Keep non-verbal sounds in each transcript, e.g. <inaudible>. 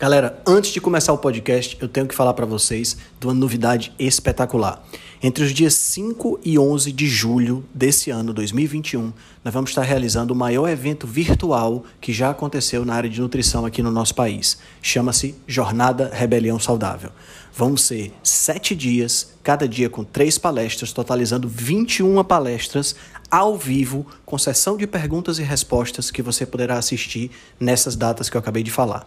Galera, antes de começar o podcast, eu tenho que falar para vocês de uma novidade espetacular. Entre os dias 5 e 11 de julho desse ano, 2021, nós vamos estar realizando o maior evento virtual que já aconteceu na área de nutrição aqui no nosso país. Chama-se Jornada Rebelião Saudável. Vão ser sete dias, cada dia com três palestras, totalizando 21 palestras ao vivo, com sessão de perguntas e respostas que você poderá assistir nessas datas que eu acabei de falar.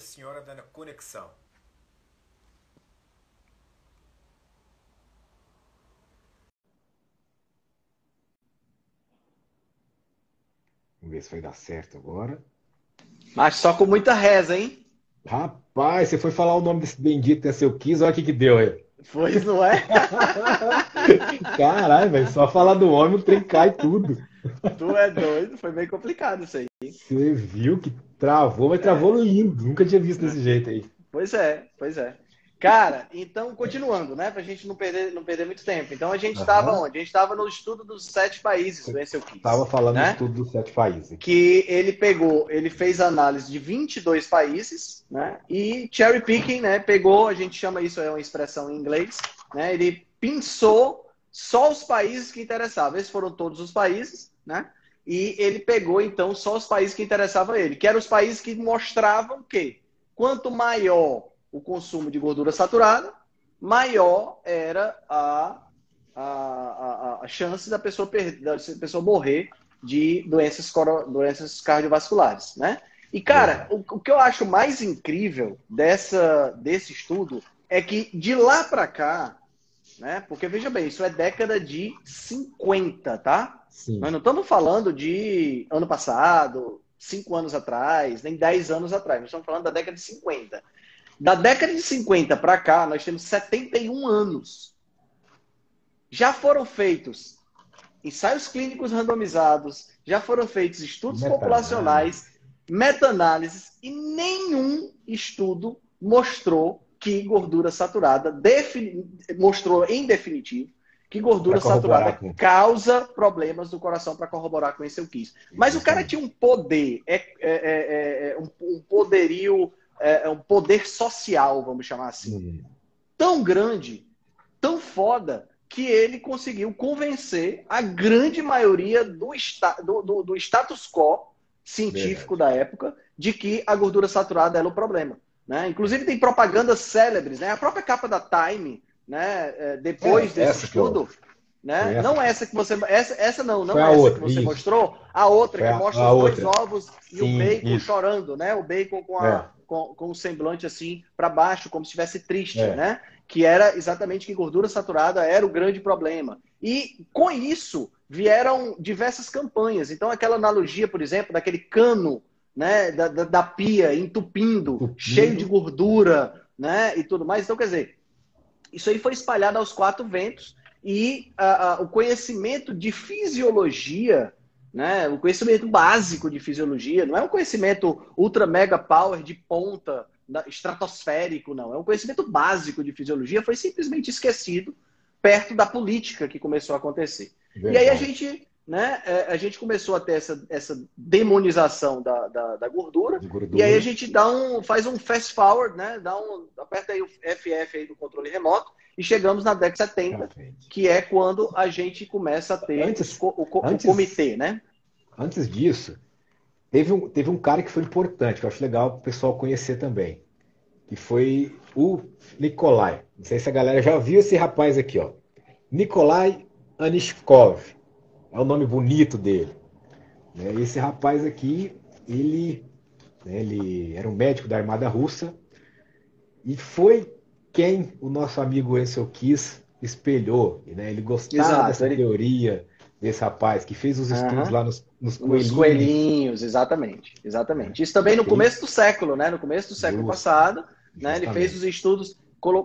Nossa Senhora da Conexão. Vamos ver se vai dar certo agora. Mas só com muita reza, hein? Rapaz, você foi falar o nome desse bendito que seu quis, olha o que que deu aí. Pois não é? <laughs> Caralho, velho, só falar do homem o trem cai tudo. Tu é doido, foi bem complicado isso aí. Você viu que travou, mas travou lindo. Nunca tinha visto desse jeito aí. Pois é, pois é. Cara, então, continuando, né? Pra gente não perder, não perder muito tempo. Então, a gente estava onde? A gente estava no estudo dos sete países do Ensel Kids. Tava falando né? de tudo dos sete países. Que ele pegou, ele fez análise de 22 países, né? E cherry picking, né? Pegou, a gente chama isso, é uma expressão em inglês, né? Ele pinçou só os países que interessavam. Esses foram todos os países, né? E ele pegou, então, só os países que interessavam a ele, que eram os países que mostravam que quanto maior o consumo de gordura saturada, maior era a, a, a, a chance da pessoa, perder, da pessoa morrer de doenças, doenças cardiovasculares, né? E, cara, o, o que eu acho mais incrível dessa, desse estudo é que de lá para cá, né? Porque, veja bem, isso é década de 50, tá? Sim. Nós não estamos falando de ano passado, cinco anos atrás, nem 10 anos atrás. Nós estamos falando da década de 50. Da década de 50 para cá, nós temos 71 anos. Já foram feitos ensaios clínicos randomizados, já foram feitos estudos Meta-análise. populacionais, meta-análises, e nenhum estudo mostrou que gordura saturada defini- mostrou em definitivo que gordura saturada com- causa problemas do coração para corroborar com esse eu quis. Mas o cara tinha um poder, é, é- é- é um, um poderio, é, é um poder social, vamos chamar assim, Sim. tão grande, tão foda, que ele conseguiu convencer a grande maioria do, esta, do, do- do status quo científico da época de que a gordura saturada era o problema. Né? Inclusive tem propagandas célebres, né? A própria capa da Time, né? é, Depois É, desse estudo, né? Essa. Não essa que você, essa, essa não, não essa outra, que você isso. mostrou, a outra Foi que mostra os dois outra. ovos e Sim, o bacon isso. chorando, né? O bacon com, a, É. com, com o semblante assim para baixo, como se estivesse triste, É. né? Que era exatamente que gordura saturada era o grande problema. E com isso vieram diversas campanhas. Então, aquela analogia, por exemplo, daquele cano né, da, da, da pia entupindo, Entupindo. cheio de gordura né, e tudo mais. Então, quer dizer, isso aí foi espalhado aos quatro ventos e ah, ah, o conhecimento de fisiologia, né, o conhecimento básico de fisiologia, não é um conhecimento ultra mega power de ponta, da- estratosférico, não. É um conhecimento básico de fisiologia, foi simplesmente esquecido perto da política que começou a acontecer. E aí a Verdade. gente, né, é, a gente começou a ter essa, essa demonização da, da, da gordura. De gordura. E aí a gente dá um, faz um fast forward, né? Dá um, aperta aí o FF aí do controle remoto e chegamos na década de 70, Pra frente. que é quando a gente começa a ter Antes- o, o antes- comitê, né? Antes disso, teve um, teve um cara que foi importante, que eu acho legal o pessoal conhecer também, que foi o Nikolai. Não sei se a galera já viu esse rapaz aqui, ó. Nikolai Anishkov. É o nome bonito dele. Né? Esse rapaz aqui, ele, né, ele era um médico da Armada Russa e foi quem o nosso amigo Ansel Kiss espelhou. Né? Ele gostava Exato, dessa ele- teoria desse rapaz que fez os estudos Aham. lá nos, nos Os coelhinhos. coelhinhos, exatamente. Exatamente. Isso também no começo do século, né? No começo do século Justo. passado, né? Ele fez os estudos,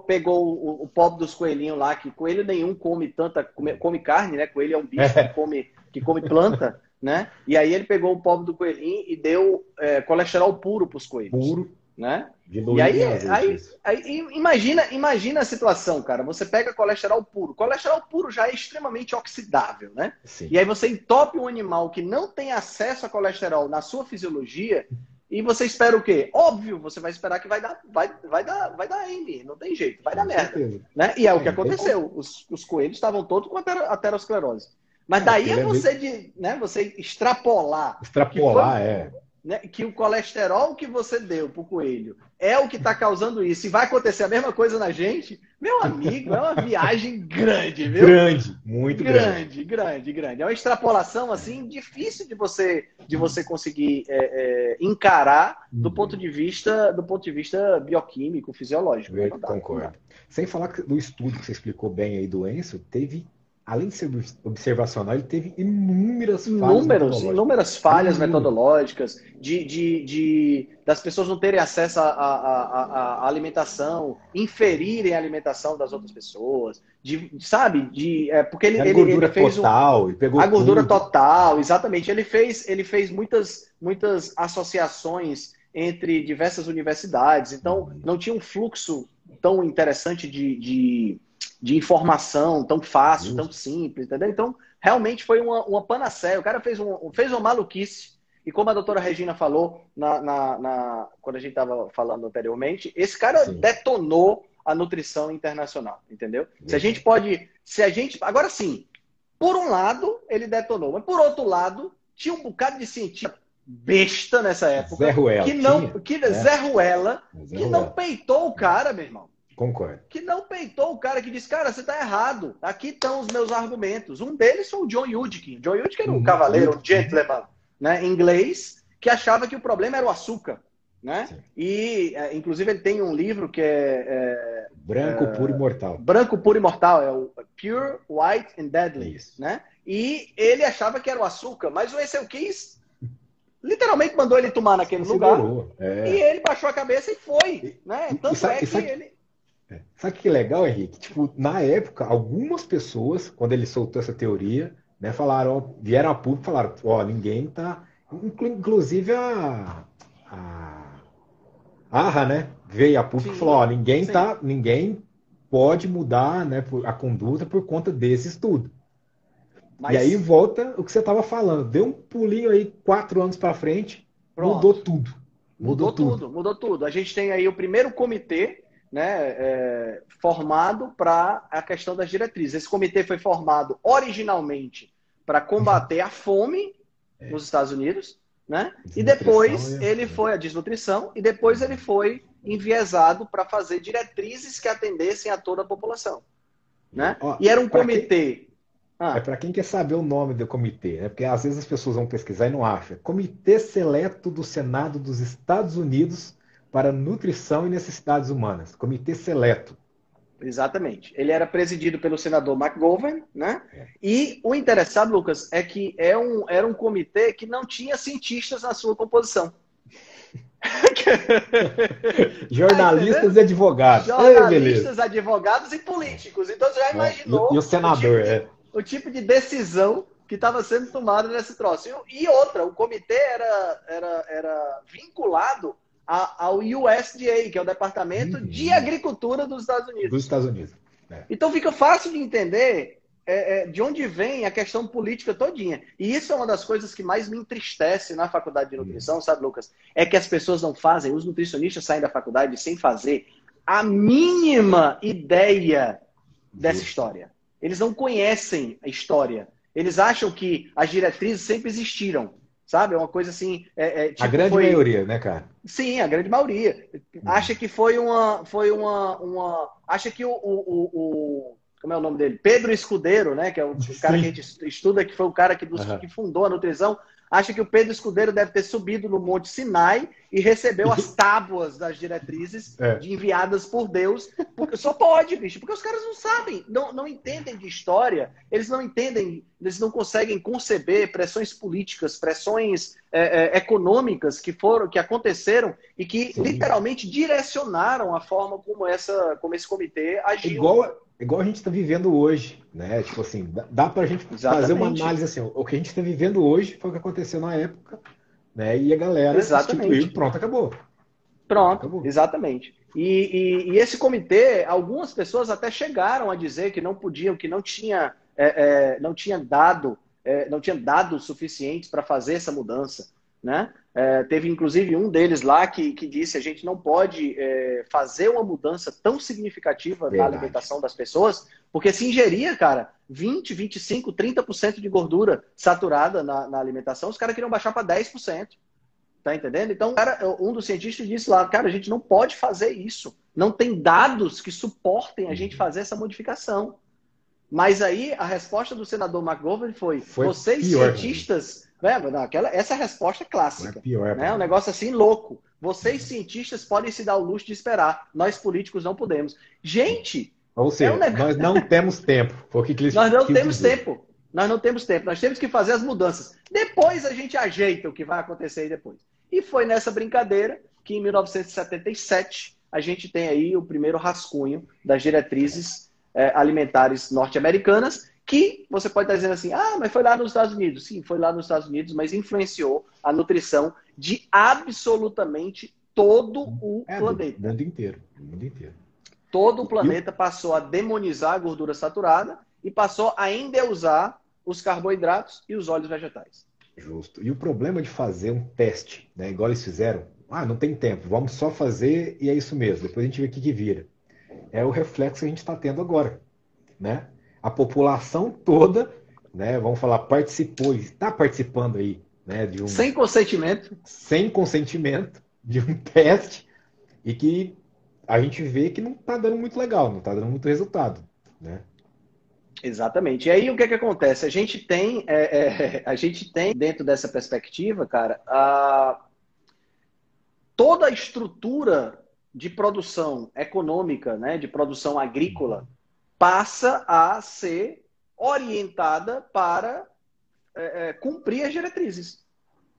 pegou o, o pobre dos coelhinhos lá, que coelho nenhum come tanta, come, come carne, né? Coelho é um bicho que come, que come planta, né? E aí ele pegou o pobre do coelhinho e deu é, colesterol puro para os coelhos, puro, né? E aí, aí, aí imagina, imagina a situação, cara. Você pega colesterol puro. Colesterol puro já é extremamente oxidável, né? Sim. E aí você entope um animal que não tem acesso a colesterol na sua fisiologia e você espera o quê? Óbvio, você vai esperar que vai dar, vai, vai dar, vai dar M, não tem jeito, vai dar Com merda, certeza. né? E é o que É, não tem aconteceu. Os, os coelhos estavam todos com atero- aterosclerose. Mas daí aquele é é você de, né, você extrapolar Extrapolar, é. Né, que o colesterol que você deu pro coelho é o que está causando isso e vai acontecer a mesma coisa na gente, meu amigo, é uma <laughs> viagem grande, viu? Grande, muito grande. grande, grande, grande. É uma extrapolação assim difícil de você de você conseguir é, é, encarar do Uhum. ponto de vista do ponto de vista bioquímico, fisiológico. Eu concordo. Sem falar que do estudo que você explicou bem aí do Enzo, teve, além de ser observacional, ele teve inúmeras falhas Inúmeros, inúmeras falhas Inúmeras. metodológicas, de, de, de- das pessoas não terem acesso à, alimentação, inferirem a alimentação das outras pessoas, de, sabe? De, é, porque ele, Era ele, gordura ele fez um, total, e pegou a gordura tudo. total, exatamente. Ele fez, ele fez muitas, muitas associações entre diversas universidades, então não tinha um fluxo tão interessante de, de, de informação, tão fácil, tão simples, entendeu? Então, realmente foi uma, uma panaceia. O cara fez, um, fez uma maluquice, e como a doutora Regina falou na, na, na- quando a gente estava falando anteriormente, esse cara Sim. detonou a nutrição internacional, entendeu? Se a gente pode. Se a gente. Agora sim, por um lado, ele detonou, mas por outro lado, tinha um bocado de cientista besta nessa época. Zé Ruela, que não, que É. Zé Ruela, Zé que não Ruela. peitou o cara, meu irmão. Concordo. Que não peitou o cara, que disse, cara, você tá errado. Aqui estão os meus argumentos. Um deles foi o John Yudkin. John Yudkin era um Uhum. cavaleiro, um gentleman, né, inglês, que achava que o problema era o açúcar. Né? Sim. E, é, inclusive, ele tem um livro que é, é Branco, puro e mortal. Branco Puro e Mortal, é o Pure, White and Deadly, Isso. né? E ele achava que era o açúcar, mas o Ansel Keys literalmente mandou ele tomar naquele lugar Considerou. É. e ele baixou a cabeça e foi, né? e Tanto sabe- é e que sabe- ele... É. Sabe que é legal, Henrique? Tipo, na época, algumas pessoas, quando ele soltou essa teoria, né, falaram, vieram a público e falaram, ó, ninguém tá. inclu- Inclusive a. A. Arra, né? Veio a público e Sim, falou, ó, ninguém sim. tá. Ninguém pode mudar né, a conduta por conta desse estudo. Mas, E aí volta o que você estava falando. Deu um pulinho aí quatro anos para frente, Pronto. mudou tudo. mudou, tudo. mudou tudo. A gente tem aí o primeiro comitê né, é, formado para a questão das diretrizes. Esse comitê foi formado originalmente para combater a fome É. nos Estados Unidos, né? E depois e- ele foi a desnutrição e depois ele foi enviesado para fazer diretrizes que atendessem a toda a população, né? Ó, E era um pra quem- comitê. Ah, É para quem quer saber o nome do comitê, né? Porque às vezes as pessoas vão pesquisar e não acham. Comitê Seleto do Senado dos Estados Unidos para Nutrição e Necessidades Humanas. Comitê Seleto. Exatamente. Ele era presidido pelo senador McGovern, né? É. E o interessado, Lucas, é que é um, era um comitê que não tinha cientistas na sua composição. <laughs> Jornalistas e advogados. Ei. Jornalistas, advogados e políticos. Então você já imaginou E, e o senador, o tipo, é. de, o tipo de decisão que estava sendo tomada nesse troço. E, e outra, o comitê era, era, era vinculado ao USDA, que é o Departamento Uhum. de Agricultura dos Estados Unidos. Dos Estados Unidos. Então fica fácil de entender é, é, de onde vem a questão política todinha. E isso é uma das coisas que mais me entristece na faculdade de nutrição, sabe, Lucas? É que as pessoas não fazem, os nutricionistas saem da faculdade sem fazer a mínima ideia dessa Justo. história. Eles não conhecem a história. Eles acham que as diretrizes sempre existiram. Sabe? É uma coisa assim. é- é, A tipo, grande foi- maioria, né, cara? Sim, a grande maioria. Acha que foi uma. Foi uma, uma acha que o, o, o- o- Como é o nome dele? Pedro Escudeiro, né? Que é o Sim. cara que a gente estuda, que foi o cara que, dos- Aham. que fundou a nutrição. Acha que o Pedro Escudeiro deve ter subido no Monte Sinai e recebeu as <laughs> tábuas das diretrizes É. enviadas por Deus. Porque só pode, bicho, porque os caras não sabem, não, não entendem de história, eles não entendem, eles não conseguem conceber pressões políticas, pressões é, é, econômicas que foram, que aconteceram e que Sim. literalmente direcionaram a forma como essa, como esse comitê agiu. Igual, igual a gente está vivendo hoje, né? Tipo assim, dá, dá pra gente fazer uma Exatamente. análise assim, o que a gente está vivendo hoje foi o que aconteceu na época, né? E a galera Exatamente. pronto, acabou. Pronto, Acabou. exatamente. E, e- e esse comitê, algumas pessoas até chegaram a dizer que não podiam, que não tinha, é, é, não tinha dado, é, não tinha dados suficientes para fazer essa mudança, né? É, teve inclusive um deles lá que, que disse a gente não pode é, fazer uma mudança tão significativa na Verdade. alimentação das pessoas, porque se ingeria, cara, 20, 25, 30% de gordura saturada na, na alimentação, os caras queriam baixar para 10%. Tá entendendo? Então, cara, um dos cientistas disse lá, cara, a gente não pode fazer isso. Não tem dados que suportem a gente fazer essa modificação. Mas aí a resposta do senador McGovern foi: Foi vocês pior, cientistas, né? Não, aquela, essa é resposta é clássica. pior. Né? Um negócio assim louco. Vocês cientistas podem se dar o luxo de esperar. Nós políticos não podemos. Gente, Ou seja, é um negócio- nós não temos tempo. Foi o que eles nós não temos dizer. tempo. Nós não temos tempo. Nós temos que fazer as mudanças. Depois a gente ajeita o que vai acontecer aí depois. E foi nessa brincadeira que em 1977 a gente tem aí o primeiro rascunho das diretrizes eh, alimentares norte-americanas, que você pode estar dizendo assim, ah, mas foi lá nos Estados Unidos. Sim, foi lá nos Estados Unidos, mas influenciou a nutrição de absolutamente todo o É, do planeta mundo inteiro. Do mundo inteiro. todo o planeta passou a demonizar a gordura saturada e passou a endeusar os carboidratos e os óleos vegetais. Justo. E o problema de fazer um teste, né? Igual eles fizeram, ah, não tem tempo, vamos só fazer e é isso mesmo. Depois a gente vê o que, que vira. É o reflexo que a gente está tendo agora, né? A população toda, né? Vamos falar, participou, está participando aí, né? De um Sem consentimento, sem consentimento de um teste e que a gente vê que não está dando muito legal, não está dando muito resultado, né? Exatamente. E aí o que, que acontece? A gente tem, é, é, <laughs> a gente tem dentro dessa perspectiva, cara, a... toda a estrutura de produção econômica, né, de produção agrícola, passa a ser orientada para é, é, cumprir as diretrizes,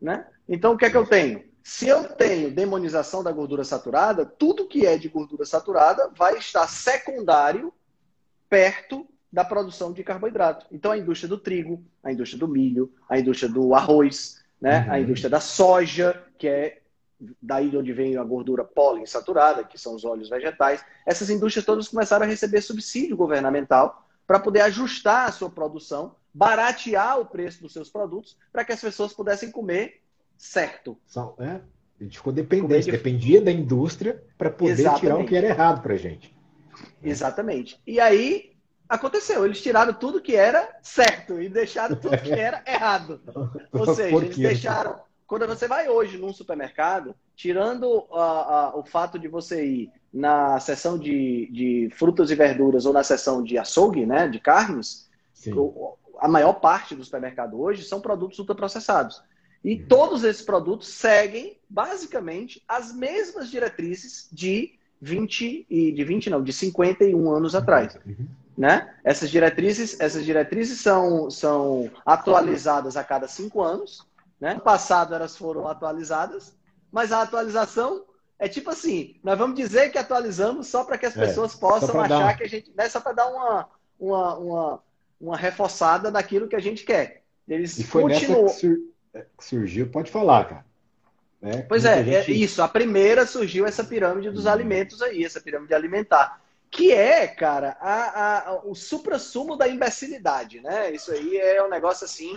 né? Então o que é que eu tenho? Se eu tenho demonização da gordura saturada, tudo que é de gordura saturada vai estar secundário perto da produção de carboidrato. Então, a indústria do trigo, a indústria do milho, a indústria do arroz, né? Uhum. a indústria da soja, que é daí de onde vem a gordura poliinsaturada, que são os óleos vegetais. Essas indústrias todas começaram a receber subsídio governamental para poder ajustar a sua produção, baratear o preço dos seus produtos, para que as pessoas pudessem comer certo. Só, é, a gente ficou dependente, que- dependia da indústria para poder tirar o Exatamente. que era errado para gente. Exatamente. E aí aconteceu, eles tiraram tudo que era certo e deixaram tudo que <laughs> era errado. Ou seja, eles deixaram. Quando você vai hoje num supermercado, tirando a- a- o fato de você ir na seção de, de frutas e verduras ou na seção de açougue, né, de carnes, o- a maior parte do supermercado hoje são produtos ultraprocessados. E Uhum. todos esses produtos seguem, basicamente, as mesmas diretrizes de 20 e de 20 não, de 51 anos atrás. Uhum. Né? Essas diretrizes, essas diretrizes são, são atualizadas a cada cinco anos. Né? No passado elas foram atualizadas, mas a atualização é tipo assim: nós vamos dizer que atualizamos só para que as é, pessoas possam achar dar... que a gente. Né, só para dar uma, uma, uma, uma reforçada daquilo que a gente quer. Eles e foi continuam... nessa que, sur... É, que surgiu, pode falar, cara. Né? Pois é, é, gente... é, isso. A primeira surgiu essa pirâmide dos hum. alimentos aí, essa pirâmide alimentar. Que é, cara, a, a, o supra-sumo da imbecilidade, né? Isso aí é um negócio assim.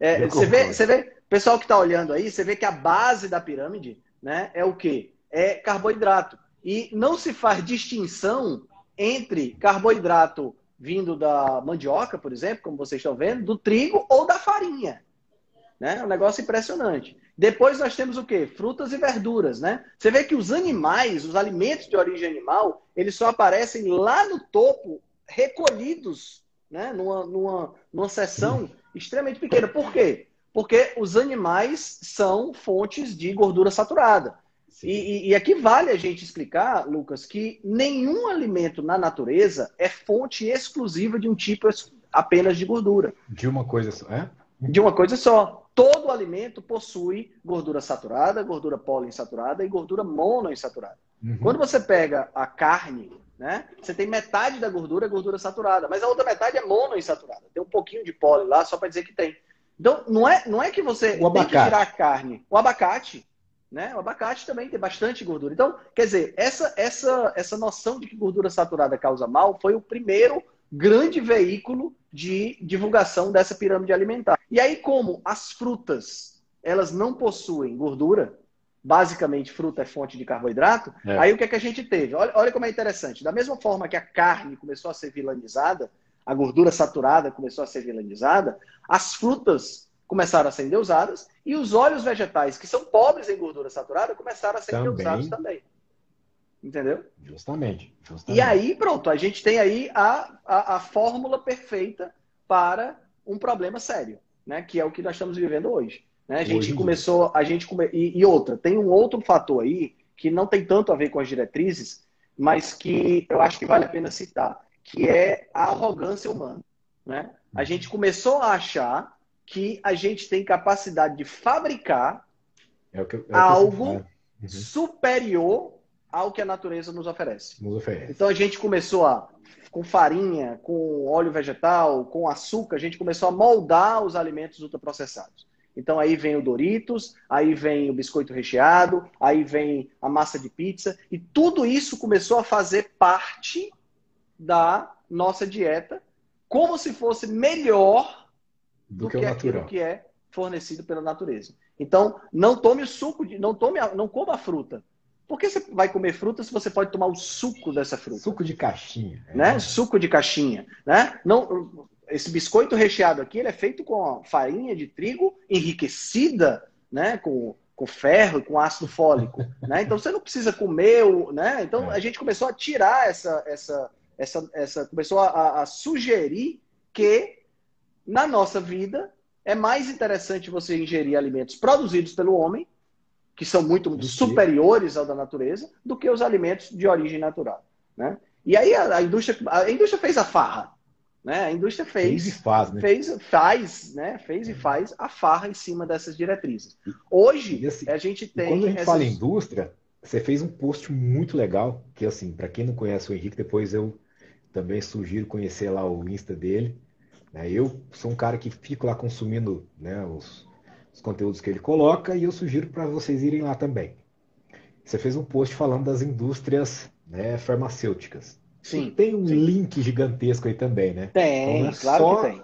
É, você, vê, você vê, pessoal que está olhando aí, você vê que a base da pirâmide né, é o quê? É carboidrato. E não se faz distinção entre carboidrato vindo da mandioca, por exemplo, como vocês estão vendo, do trigo ou da farinha. Né? É um negócio impressionante. Depois nós temos o quê? Frutas e verduras, né? Você vê que os animais, os alimentos de origem animal, eles só aparecem lá no topo, recolhidos, né? Numa, numa, numa seção extremamente pequena. Por quê? Porque os animais são fontes de gordura saturada. E, e, aqui vale a gente explicar, Lucas, que nenhum alimento na natureza é fonte exclusiva de um tipo apenas de gordura. De uma coisa só, é? De uma coisa só. Todo alimento possui gordura saturada, gordura poliinsaturada e gordura monoinsaturada. Uhum. Quando você pega a carne, né, você tem metade da gordura é gordura saturada, mas a outra metade é monoinsaturada. Tem um pouquinho de poli lá, só para dizer que tem. Então, não é, não é que você o tem que tirar a carne. O abacate, né? O abacate também tem bastante gordura. Então, quer dizer, essa, essa, essa noção de que gordura saturada causa mal foi o primeiro grande veículo de divulgação dessa pirâmide alimentar. E aí, como as frutas elas não possuem gordura, basicamente fruta é fonte de carboidrato, é. aí o que, é que a gente teve? Olha, olha como é interessante. Da mesma forma que a carne começou a ser vilanizada, a gordura saturada começou a ser vilanizada, as frutas começaram a ser endeusadas e os óleos vegetais, que são pobres em gordura saturada, começaram a ser também. endeusados também. Entendeu? Justamente, justamente. E aí, pronto, a gente tem aí a, a, a fórmula perfeita para um problema sério, né? Que é o que nós estamos vivendo hoje. Né? A gente hoje começou, a gente come... e, e outra, tem um outro fator aí que não tem tanto a ver com as diretrizes, mas que eu acho que vale a pena citar, que é a arrogância humana. Né? A uhum. gente começou a achar que a gente tem capacidade de fabricar é é algo uhum. superior ao que a natureza nos oferece. nos oferece. Então a gente começou a, com farinha, com óleo vegetal, com açúcar, a gente começou a moldar os alimentos ultraprocessados. Então aí vem o Doritos, aí vem o biscoito recheado, aí vem a massa de pizza, e tudo isso começou a fazer parte da nossa dieta, como se fosse melhor do, do que, que aquilo que é fornecido pela natureza. Então, não tome o suco de, não tome, não coma a fruta. Por que você vai comer fruta se você pode tomar o suco dessa fruta? Suco de caixinha. Né? Suco de caixinha. Né? Não, esse biscoito recheado aqui ele é feito com farinha de trigo enriquecida né? com, com ferro e com ácido fólico. né? Então você não precisa comer. O, né? Então é. a gente começou a tirar essa. essa, essa, essa começou a, a sugerir que na nossa vida é mais interessante você ingerir alimentos produzidos pelo homem que são muito superiores ao da natureza, do que os alimentos de origem natural. Né? E aí a, a indústria, a indústria fez a farra. Né? A indústria fez, fez e faz, né? fez, faz, né? fez e faz a farra em cima dessas diretrizes. Hoje assim, a gente tem. Quando a gente essas... fala indústria, você fez um post muito legal, que assim, para quem não conhece o Henrique, depois eu também sugiro conhecer lá o Insta dele. Né? Eu sou um cara que fico lá consumindo né, os, os conteúdos que ele coloca e eu sugiro para vocês irem lá também. Você fez um post falando das indústrias né, farmacêuticas. Sim. tem um sim. link gigantesco aí também, né? Tem, então, é claro que tem.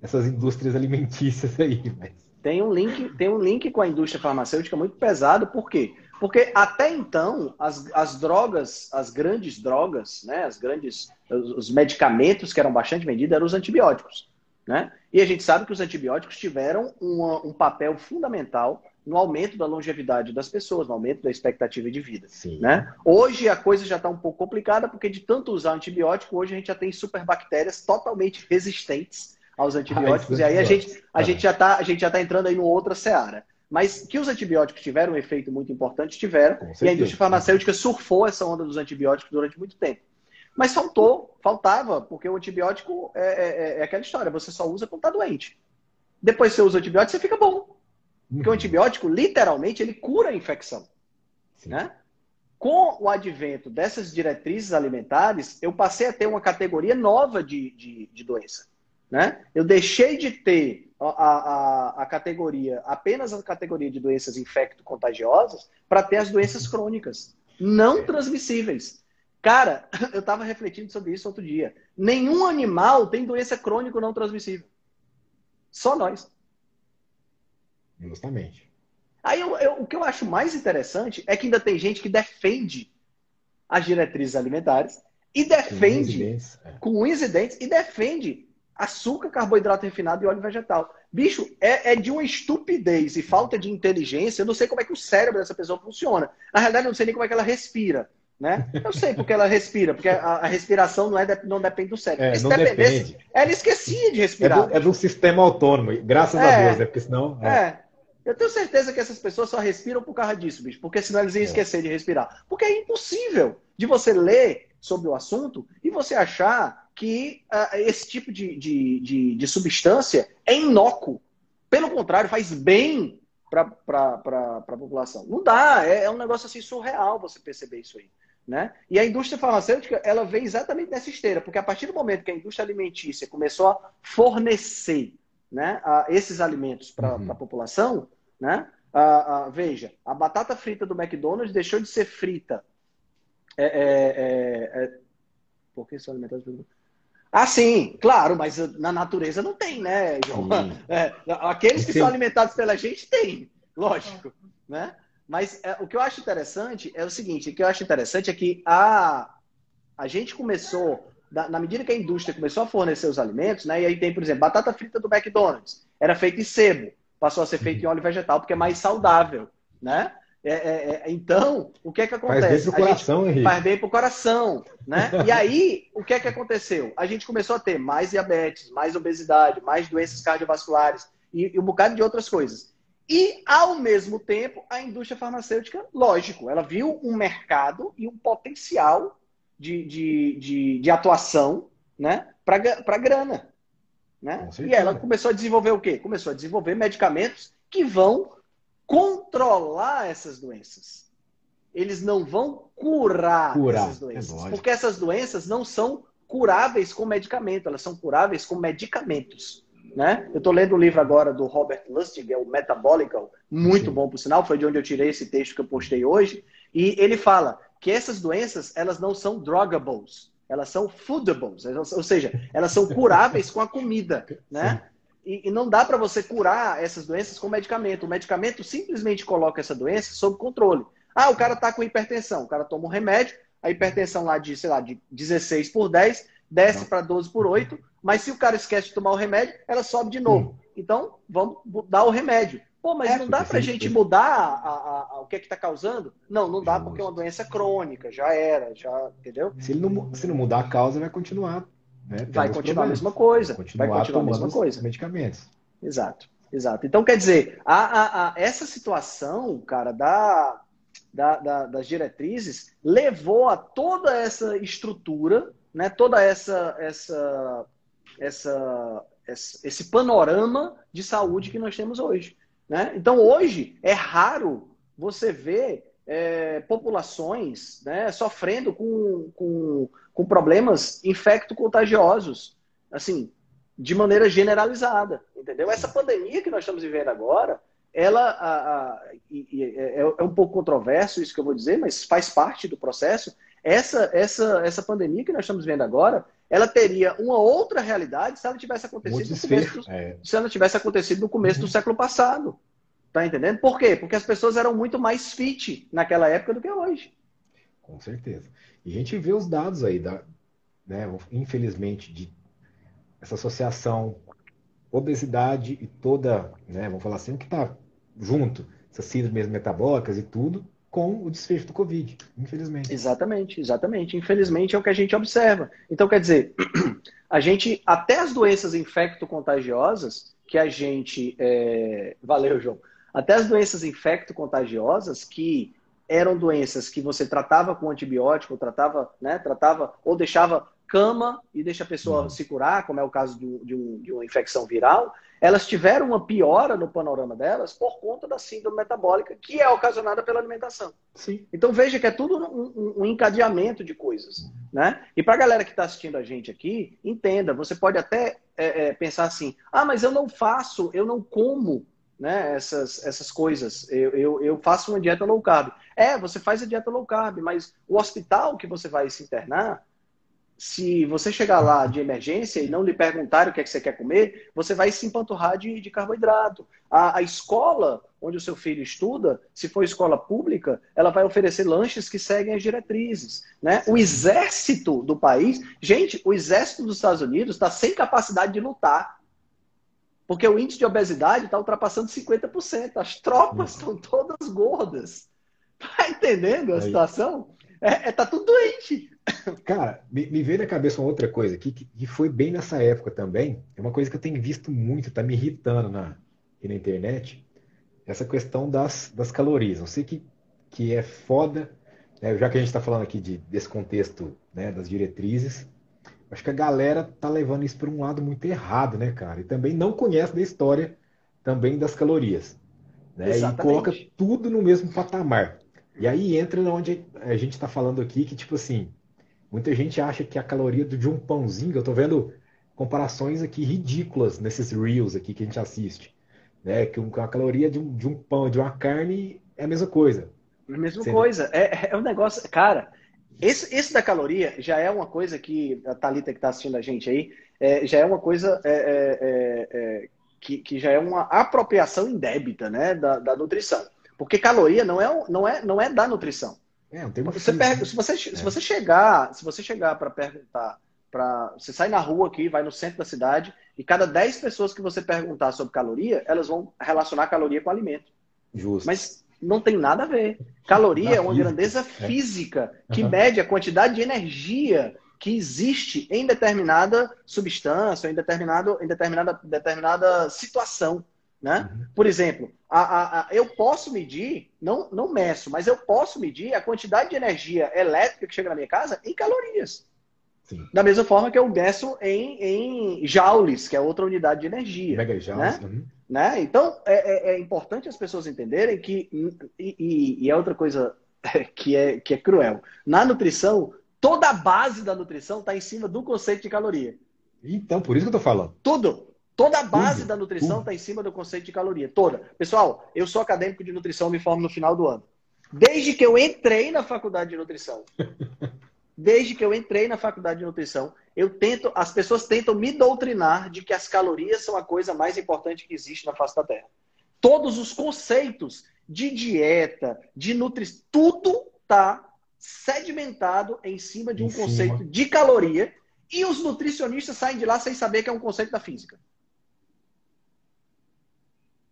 Essas indústrias alimentícias aí, mas... Tem um link, tem um link com a indústria farmacêutica muito pesado, por quê? Porque até então as, as drogas, as grandes drogas, né, as grandes, os, os medicamentos que eram bastante vendidos eram os antibióticos. Né? E a gente sabe que os antibióticos tiveram uma, um papel fundamental no aumento da longevidade das pessoas, no aumento da expectativa de vida. Né? Hoje a coisa já está um pouco complicada, porque de tanto usar antibiótico, hoje a gente já tem superbactérias totalmente resistentes aos antibióticos, ah, e aí a gente, a gente já está tá entrando aí numa outra seara. Mas que os antibióticos tiveram um efeito muito importante, tiveram. E a indústria farmacêutica surfou essa onda dos antibióticos durante muito tempo. Mas faltou, faltava, porque o antibiótico é, é, é, é aquela história, você só usa quando está doente. Depois você usa o antibiótico, você fica bom. Porque o uhum. antibiótico, literalmente, ele cura a infecção. Né? Com o advento dessas diretrizes alimentares, eu passei a ter uma categoria nova de, de, de doença. Né? Eu deixei de ter a, a, a, categoria, apenas a categoria de doenças infecto-contagiosas, para ter as doenças crônicas, não transmissíveis. Cara, <laughs> eu estava refletindo sobre isso outro dia. Nenhum animal tem doença crônica não transmissível. Só nós. Justamente. Aí eu, eu, o que eu acho mais interessante é que ainda tem gente que defende as diretrizes alimentares e defende com unhas e dentes, e defende açúcar, carboidrato refinado e óleo vegetal. Bicho, é, é, de uma estupidez e falta de inteligência. Eu não sei como é que o cérebro dessa pessoa funciona. Na realidade, eu não sei nem como é que ela respira. Né? Eu sei porque ela respira, porque a, a respiração não, é, não depende do cérebro. É, não depende. Ela esquecia de respirar. É do, é do sistema autônomo, graças é, a Deus, né? Porque senão. É. é. Eu tenho certeza que essas pessoas só respiram por causa disso, bicho, porque senão eles iam é. esquecer de respirar. Porque é impossível de você ler sobre o assunto e você achar que uh, esse tipo de, de, de, de, substância é inócuo. Pelo contrário, faz bem para a população. Não dá, é, é, um negócio assim surreal você perceber isso aí. Né? E a indústria farmacêutica, ela veio exatamente nessa esteira, porque a partir do momento que a indústria alimentícia começou a fornecer né, a, esses alimentos para uhum. a população, né? Ah, ah, veja, a batata frita do McDonald's deixou de ser frita. É, é, é, é... Por que são alimentados pelo... Ah, sim, claro, mas na natureza não tem, né, João? <laughs> É, aqueles que sim. são alimentados pela gente tem, lógico, né? Mas é, o que eu acho interessante é o seguinte: o que eu acho interessante é que a, a gente começou, na, na medida que a indústria começou a fornecer os alimentos, né? E aí tem, por exemplo, batata frita do McDonald's, era feita em sebo passou a ser feito em óleo vegetal, porque é mais saudável, né? É, é, é, então, o que é que acontece? Faz bem pro coração, Henrique. Faz bem pro coração, né? <laughs> E aí, o que é que aconteceu? A gente começou a ter mais diabetes, mais obesidade, mais doenças cardiovasculares e, e um bocado de outras coisas. E, ao mesmo tempo, a indústria farmacêutica, lógico, ela viu um mercado e um potencial de, de, de, de atuação né, para grana. Né? E ela começou a desenvolver o quê? Começou a desenvolver medicamentos que vão controlar essas doenças. Eles não vão curar, curar. essas doenças. É porque essas doenças não são curáveis com medicamento, elas são curáveis com medicamentos. Né? Eu estou lendo um livro agora do Robert Lustig, é o Metabolical, muito Sim. bom por sinal, foi de onde eu tirei esse texto que eu postei hoje, e ele fala que essas doenças elas não são druggables, elas são foodables, ou seja, elas são curáveis com a comida, <laughs> né? E, e não dá para você curar essas doenças com medicamento. O medicamento simplesmente coloca essa doença sob controle. Ah, o cara está com hipertensão, o cara toma um remédio, a hipertensão lá de, sei lá, de 16 por 10, desce para 12 por 8, mas se o cara esquece de tomar o remédio, ela sobe de novo. Então, vamos dar o remédio. Pô, mas é, não dá pra gente mudar a, a, a, o que é que tá causando? Não, não dá porque é uma doença crônica, já era, já, entendeu? Se, ele não, se não mudar a causa, vai continuar. Né? Vai continuar a mesma coisa. Vai continuar, vai continuar a mesma coisa. medicamentos. Exato, exato. Então, quer dizer, a, a, essa situação, cara, da, da, da, das diretrizes levou a toda essa estrutura, né, toda essa, essa, essa, esse panorama de saúde que nós temos hoje. Né? Então, hoje, é raro você ver é, populações né, sofrendo com, com, com problemas infecto-contagiosos, assim, de maneira generalizada, entendeu? Essa pandemia que nós estamos vivendo agora, ela a, a, é, é, um pouco controverso isso que eu vou dizer, mas faz parte do processo. Essa, essa, essa pandemia que nós estamos vendo agora, ela teria uma outra realidade se ela tivesse acontecido, no começo, é. se ela tivesse acontecido no começo uhum. do século passado. Tá entendendo? Por quê? Porque as pessoas eram muito mais fit naquela época do que hoje. Com certeza. E a gente vê os dados aí, da, né, infelizmente, de essa associação obesidade e toda, né, vamos falar assim, o que está junto, essas síndromes metabólicas e tudo, com o desfecho do Covid, infelizmente. Exatamente, exatamente. Infelizmente é o que a gente observa. Então, quer dizer, <clears throat> a gente, até as doenças infecto-contagiosas, que a gente. É... Valeu, João. Até as doenças infecto-contagiosas, que eram doenças que você tratava com antibiótico, tratava, né, tratava ou deixava cama e deixa a pessoa uhum. se curar, como é o caso de, de, um, de, uma infecção viral, elas tiveram uma piora no panorama delas por conta da síndrome metabólica, que é ocasionada pela alimentação. Sim. Então veja que é tudo um, um encadeamento de coisas. Né? E para a galera que está assistindo a gente aqui, entenda, você pode até é, é, pensar assim, ah, mas eu não faço, eu não como né, essas, essas coisas. Eu, eu, eu, faço uma dieta low carb. É, você faz a dieta low carb, mas o hospital que você vai se internar, se você chegar lá de emergência e não lhe perguntar o que é que você quer comer, você vai se empanturrar de, de carboidrato. A, a, escola onde o seu filho estuda, se for escola pública, ela vai oferecer lanches que seguem as diretrizes. Né? O exército do país, gente, o exército dos Estados Unidos está sem capacidade de lutar. Porque o índice de obesidade está ultrapassando 50%. As tropas estão todas gordas. <laughs> Tá entendendo a situação? É, é, tá tudo doente. Cara, me, me, veio na cabeça uma outra coisa que, que foi bem nessa época também. É uma coisa que eu tenho visto muito, tá me irritando na, na internet. Essa questão das, das calorias. Eu sei que, que é foda, né, já que a gente está falando aqui de, desse contexto né, das diretrizes. Acho que a galera tá levando isso para um lado muito errado, né, cara? E também não conhece da história também das calorias. Né? E coloca tudo no mesmo patamar. E aí entra onde a gente está falando aqui, que tipo assim, muita gente acha que a caloria de um pãozinho, eu estou vendo comparações aqui ridículas nesses reels aqui que a gente assiste. Né? Que a caloria de um, de um pão, de uma carne, é a mesma coisa. É a mesma coisa. É, é um negócio. Cara, esse, esse da caloria já é uma coisa que a Thalita que está assistindo a gente aí, é, já é uma coisa é, é, é, é, que, que já é uma apropriação indébita né, da, da nutrição. Porque caloria não é, não é, não é da nutrição. É, você pergunta, se você, se você chegar, se você chegar para perguntar, para você sai na rua aqui, vai no centro da cidade e cada 10 pessoas que você perguntar sobre caloria, elas vão relacionar caloria com alimento. Justo. Mas não tem nada a ver. Caloria é uma grandeza é. física que mede a quantidade de energia que existe em determinada substância, em, determinado, em determinada, determinada situação. Né? Uhum. Por exemplo, a, a, a, eu posso medir, não, não meço, mas eu posso medir a quantidade de energia elétrica que chega na minha casa em calorias. Sim. Da mesma forma que eu meço em, em joules, que é outra unidade de energia. Megajoules. Né? Uhum. Né? Então, é, é, é, importante as pessoas entenderem que, e, e, é outra coisa que é, que é cruel, na nutrição, toda a base da nutrição está em cima do conceito de caloria. Então, por isso que eu estou falando. Tudo. Toda a base tudo, da nutrição está em cima do conceito de caloria. Toda. Pessoal, eu sou acadêmico de nutrição, me formo no final do ano. Desde que eu entrei na faculdade de nutrição. <laughs> desde que eu entrei na faculdade de nutrição, eu tento, as pessoas tentam me doutrinar de que as calorias são a coisa mais importante que existe na face da Terra. Todos os conceitos de dieta, de nutrição, tudo está sedimentado em cima de um conceito de caloria e os nutricionistas saem de lá sem saber que é um conceito da física.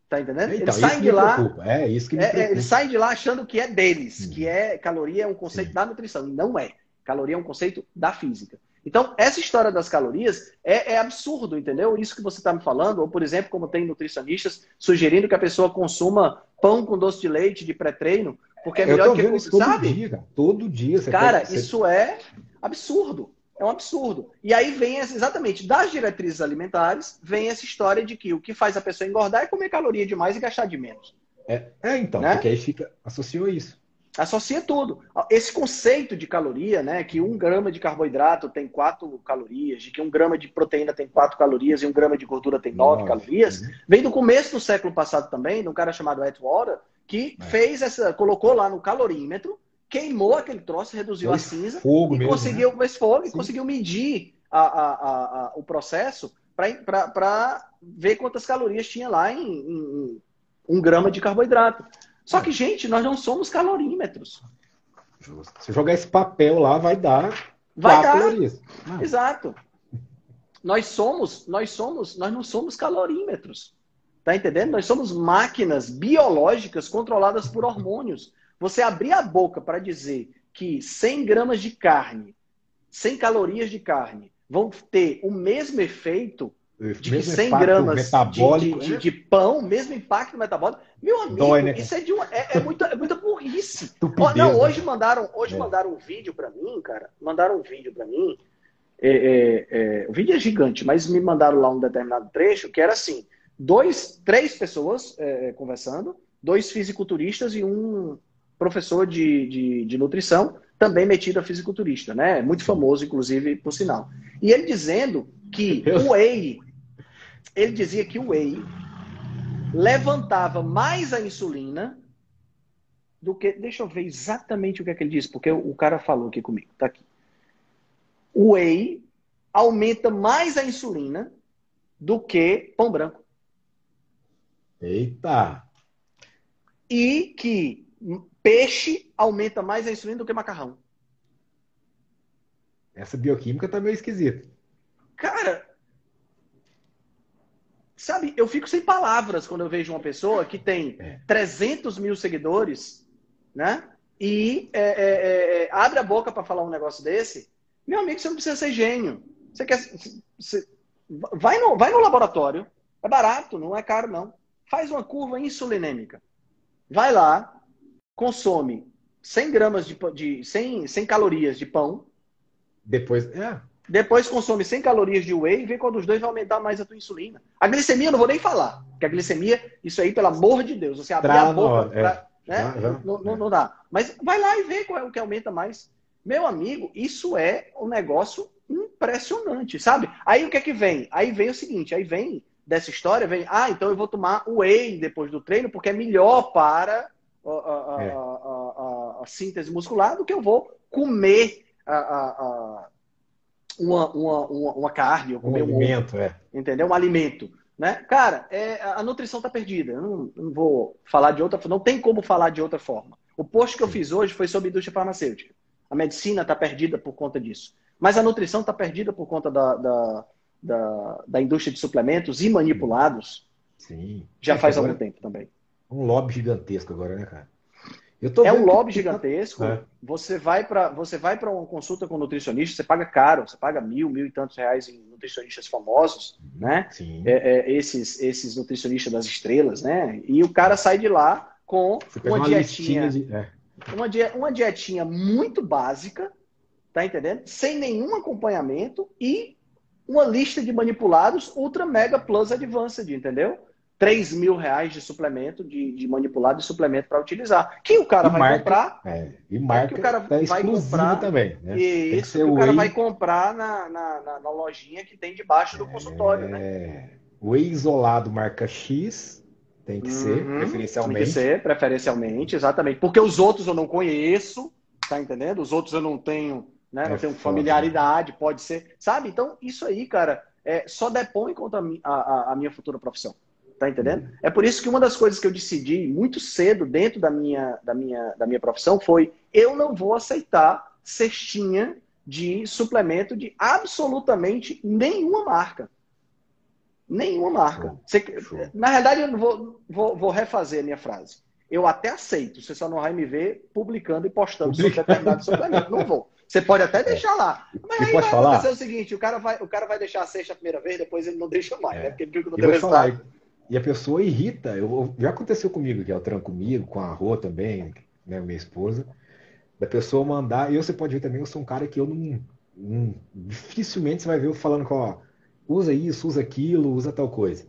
Tá entendendo? Então, eles saem de lá. É isso que me é, é Eles saem de lá achando que é deles, hum. que é caloria é um conceito Sim. da nutrição. E não é. Caloria é um conceito da física. Então, essa história das calorias é, é absurdo, entendeu? Isso que você está me falando, ou, por exemplo, como tem nutricionistas sugerindo que a pessoa consuma pão com doce de leite de pré-treino, porque é melhor tô que. Vendo isso sabe? Todo dia. Todo dia. cara, pode... isso é absurdo. É um absurdo. E aí vem exatamente das diretrizes alimentares, vem essa história de que o que faz a pessoa engordar é comer caloria demais e gastar de menos. É, é então, né? porque aí fica, associou isso. Associa tudo. Esse conceito de caloria, né? Que um grama de carboidrato tem quatro calorias, de que um grama de proteína tem quatro calorias e um grama de gordura tem nove calorias, uhum. vem do começo do século passado também, de um cara chamado Atwater, que é. fez essa, colocou lá no calorímetro queimou aquele troço, reduziu a cinza fogo e mesmo, conseguiu né? fogo Sim. e conseguiu medir a, a, a, o processo para ver quantas calorias tinha lá em, em, um grama de carboidrato. Só que, gente, nós não somos calorímetros. Justo. Se jogar esse papel lá, vai dar vai dar. calorias. Ah. Exato. Nós somos, nós somos, nós não somos calorímetros. Tá entendendo? Nós somos máquinas biológicas controladas por hormônios. Você abrir a boca para dizer que 100 gramas de carne, 100 calorias de carne, vão ter o mesmo efeito de que 100 gramas de, de, né? de, pão, mesmo impacto metabólico, meu amigo, Dói, né? isso é de uma, é, é, muita, é muita burrice. <laughs> oh, não, né? hoje mandaram, hoje é. mandaram um vídeo para mim, cara, mandaram um vídeo para mim, é, é, é, o vídeo é gigante, mas me mandaram lá um determinado trecho que era assim, dois, três pessoas conversando, dois fisiculturistas e um professor de, de, de nutrição, também metido a fisiculturista, né? Muito famoso, inclusive, por sinal. E ele dizendo que o whey ele dizia que o whey levantava mais a insulina do que. Deixa eu ver exatamente o que é que ele disse, porque o cara falou aqui comigo. Tá aqui. O whey aumenta mais a insulina do que pão branco. Eita! E que peixe aumenta mais a insulina do que macarrão. Essa bioquímica tá meio esquisita. Cara, Sabe, eu fico sem palavras quando eu vejo uma pessoa que tem é. 300 mil seguidores, né? E é, é, é, é abre a boca para falar um negócio desse. Meu amigo, você não precisa ser gênio. Você quer. Você, vai, no, vai no laboratório. É barato, não é caro, não. Faz uma curva insulinêmica. Vai lá, consome 100 gramas de, de 100, 100 calorias de pão. Depois. É. Depois consome 100 calorias de whey e vê quando os dois vai aumentar mais a tua insulina. A glicemia eu não vou nem falar, porque a glicemia, isso aí, pelo amor de Deus, você abrir a boca, pra, é. né? não, não, não, dá. Mas vai lá e vê qual é o que aumenta mais. Meu amigo, isso é um negócio impressionante, sabe? Aí o que é que vem? Aí vem o seguinte, aí vem dessa história, vem, ah, então eu vou tomar whey depois do treino, porque é melhor para a, a, é. a, a, a síntese muscular do que eu vou comer a uma, uma, uma, uma carne, ou comer um alimento, é. Entendeu? Um alimento. Né? Cara, é, a nutrição está perdida. Eu não, não, vou falar de outra forma. Não tem como falar de outra forma. O post que eu fiz hoje foi sobre indústria farmacêutica. A medicina está perdida por conta disso. Mas a nutrição está perdida por conta da, da, da, da, indústria de suplementos e manipulados. Sim. Já é faz algum tempo também. Um lobby gigantesco agora, né, cara? É um lobby que... gigantesco. É. Você vai para você vai para uma consulta com um nutricionista, você paga caro, você paga mil, mil e tantos reais em nutricionistas famosos, né? Sim. É, é, esses esses nutricionistas das estrelas, né? E o cara sai de lá com uma, uma dietinha, de... É. uma, uma dietinha muito básica, tá entendendo? Sem nenhum acompanhamento e uma lista de manipulados ultra mega plus advanced, entendeu? 3 mil reais de suplemento, de, de manipulado de suplemento para utilizar. Que o cara e vai marca, comprar. É, e marca que o cara tá vai comprar também. Né? E isso que, o cara vai comprar na, na, na, na, lojinha que tem debaixo do consultório. Né? É, whey isolado marca X tem que ser, uhum, preferencialmente. Tem que ser, preferencialmente, exatamente. Porque os outros eu não conheço, tá entendendo? Os outros eu não tenho, né? É não tenho familiaridade, pode ser. Sabe? Então, isso aí, cara, é, só depõe contra a, a, a minha futura profissão. Tá entendendo? É por isso que uma das coisas que eu decidi muito cedo dentro da minha, da minha, da minha profissão foi eu não vou aceitar cestinha de suplemento de absolutamente nenhuma marca. Nenhuma marca. Você, na verdade, eu vou, vou, vou refazer a minha frase. Eu até aceito, você só não vai me ver publicando e postando sobre determinado suplemento. Não vou. Você pode até deixar lá. Mas aí vai falar? acontecer o seguinte: o cara, vai, o cara vai deixar a sexta a primeira vez, depois ele não deixa mais, é. né? Porque ele viu que não tem resultado. Falar, e a pessoa irrita. Eu, já aconteceu comigo, que é o tranco comigo, com a Rô também, né, minha esposa. Da pessoa mandar. E você pode ver também, eu sou um cara que eu não. não dificilmente você vai ver eu falando com, ó, usa isso, usa aquilo, usa tal coisa.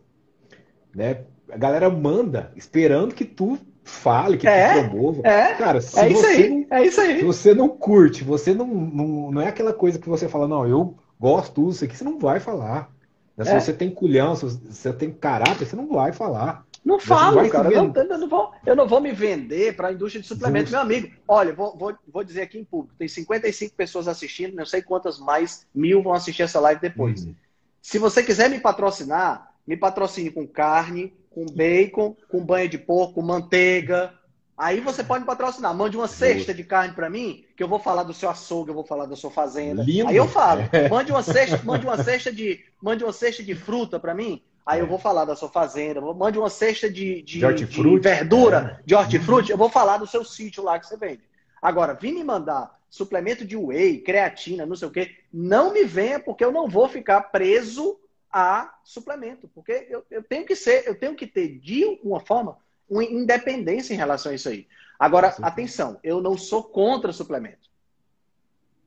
Né? A galera manda esperando que tu fale, que é, tu promova. É, cara, se é isso você aí, não, é isso aí. Você não curte, você não, não. Não é aquela coisa que você fala, não, eu gosto, uso isso aqui, você não vai falar. Né? Se é. você tem culhão, se você tem caráter, você não vai falar. Não falo, não cara. Eu não, eu, não vou, eu não vou me vender para a indústria de suplementos. Meu amigo, olha, vou, vou, vou dizer aqui em público: tem 55 pessoas assistindo, não sei quantas mais mil vão assistir essa live depois. Uhum. Se você quiser me patrocinar, me patrocine com carne, com bacon, com banha de porco, manteiga, Aí você pode me patrocinar. Mande uma cesta de carne para mim, que eu vou falar do seu açougue, eu vou falar da sua fazenda. Lindo. Aí eu falo. Mande uma cesta, mande uma cesta de, mande uma cesta de fruta para mim. Aí eu vou falar da sua fazenda. Mande uma cesta de, de, de, de verdura, é. de hortifruti. Eu vou falar do seu sítio lá que você vende. Agora, vim me mandar suplemento de whey, creatina, não sei o quê. Não me venha, porque eu não vou ficar preso a suplemento, porque eu, eu tenho que ser, eu tenho que ter de uma forma uma independência em relação a isso aí. Agora, Sim. atenção, eu não sou contra suplemento,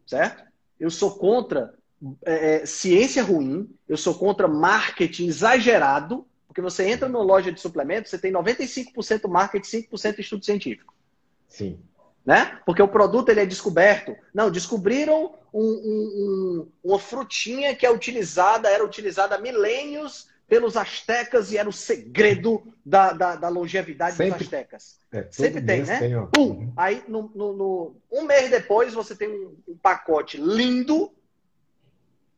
certo? Eu sou contra é, é ciência ruim, eu sou contra marketing exagerado, porque você entra numa loja de suplementos, você tem 95% marketing, 5% estudo científico. Sim né? Porque o produto ele é descoberto. Não, descobriram um, um, um, uma frutinha que é utilizada, era utilizada há milênios pelos astecas e era o segredo da, da, da longevidade Sempre, dos astecas. É, Sempre tem, né? Tem, Pum! Uhum. Aí, no, no, no, um mês depois, você tem um, um pacote lindo,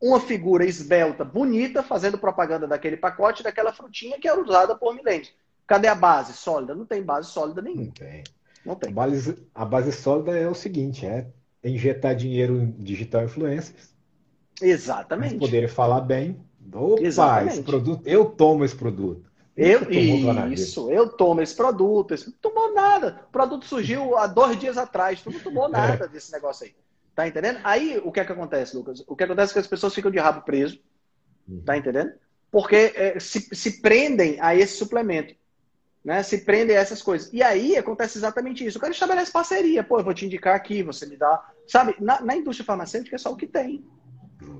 uma figura esbelta, bonita, fazendo propaganda daquele pacote, daquela frutinha que é usada por milênios. Cadê a base sólida? Não tem base sólida nenhuma. Não tem. Não tem. A base, a base sólida é o seguinte: é injetar dinheiro em digital influencers. Exatamente. Poderem falar bem. Opa, esse produto, eu tomo esse produto. Eu, isso, eu tomo esse produto. Esse, não tomou nada. O produto surgiu há dois dias atrás. Tu não tomou <laughs> nada é. desse negócio aí. Tá entendendo? Aí o que é que acontece, Lucas? O que acontece é que as pessoas ficam de rabo preso. Uhum. Tá entendendo? Porque é, se, se prendem a esse suplemento né? Se prendem a essas coisas. E aí acontece exatamente isso. O cara estabelece parceria. Pô, eu vou te indicar aqui, você me dá. Sabe, na, na indústria farmacêutica é só o que tem.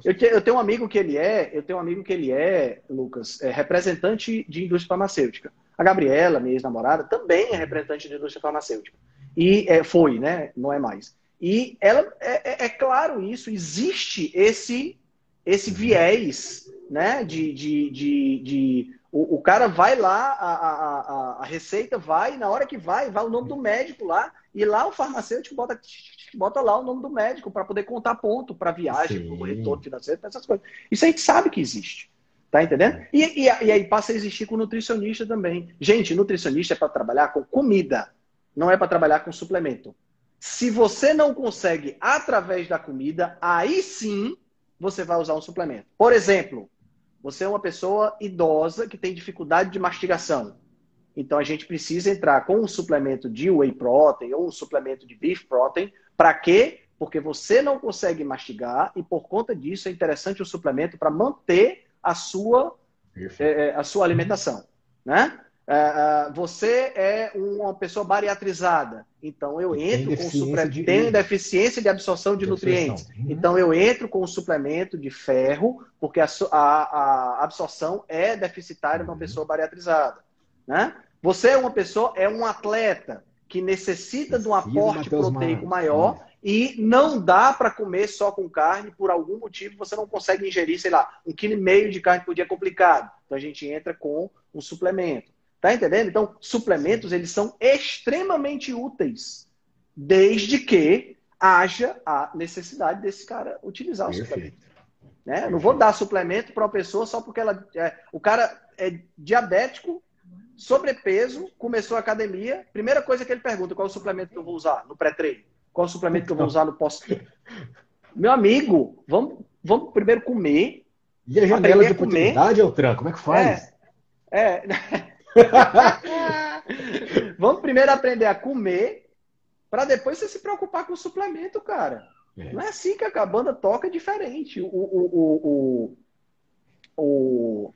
Eu, te, eu, tenho um amigo que ele é, eu tenho um amigo que ele é, Lucas, é representante de indústria farmacêutica. A Gabriela, minha ex-namorada, também é representante de indústria farmacêutica. E é, foi, né? Não é mais. E ela é, é, é claro isso, existe esse esse viés né, de, de, de, de o, o cara vai lá, a, a, a, receita vai, na hora que vai, vai o nome do médico lá, e lá o farmacêutico bota, bota lá o nome do médico para poder contar ponto para viagem, para o retorno financeiro, essas coisas. Isso a gente sabe que existe. Tá entendendo? E, e, e aí passa a existir com nutricionista também. Gente, nutricionista é para trabalhar com comida, não é para trabalhar com suplemento. Se você não consegue através da comida, aí sim você vai usar um suplemento. Por exemplo, você é uma pessoa idosa que tem dificuldade de mastigação. Então a gente precisa entrar com um suplemento de whey protein ou um suplemento de beef protein. Para quê? Porque você não consegue mastigar e por conta disso é interessante o suplemento para manter a sua, é, a sua alimentação. Né? É, é, você é uma pessoa bariatrizada, então eu entro com o suplemento. De... Tenho deficiência de absorção de, de nutrientes. Uhum. Então eu entro com o suplemento de ferro, porque a, a, a absorção é deficitária uhum. numa pessoa bariatrizada. Né? Você é uma pessoa, é um atleta que necessita de um aporte proteico maior e não dá para comer só com carne, por algum motivo você não consegue ingerir, sei lá, um quilo e meio de carne por dia é complicado. Então a gente entra com um suplemento. Tá entendendo? Então, suplementos, eles são extremamente úteis, desde que haja a necessidade desse cara utilizar Perfeito. o suplemento. Né? Não vou dar suplemento para uma pessoa só porque ela. É, o cara é diabético, sobrepeso, começou a academia. Primeira coisa que ele pergunta: qual é o suplemento que eu vou usar no pré-treino? Qual é o suplemento que eu vou usar no pós-treino? Meu amigo, vamos, vamos primeiro comer. E a janela de oportunidade, é o tranco, como é que faz? É, é <laughs> Vamos primeiro aprender a comer, para depois você se preocupar com o suplemento, cara. É. Não é assim que a banda toca diferente. O, o, o, o,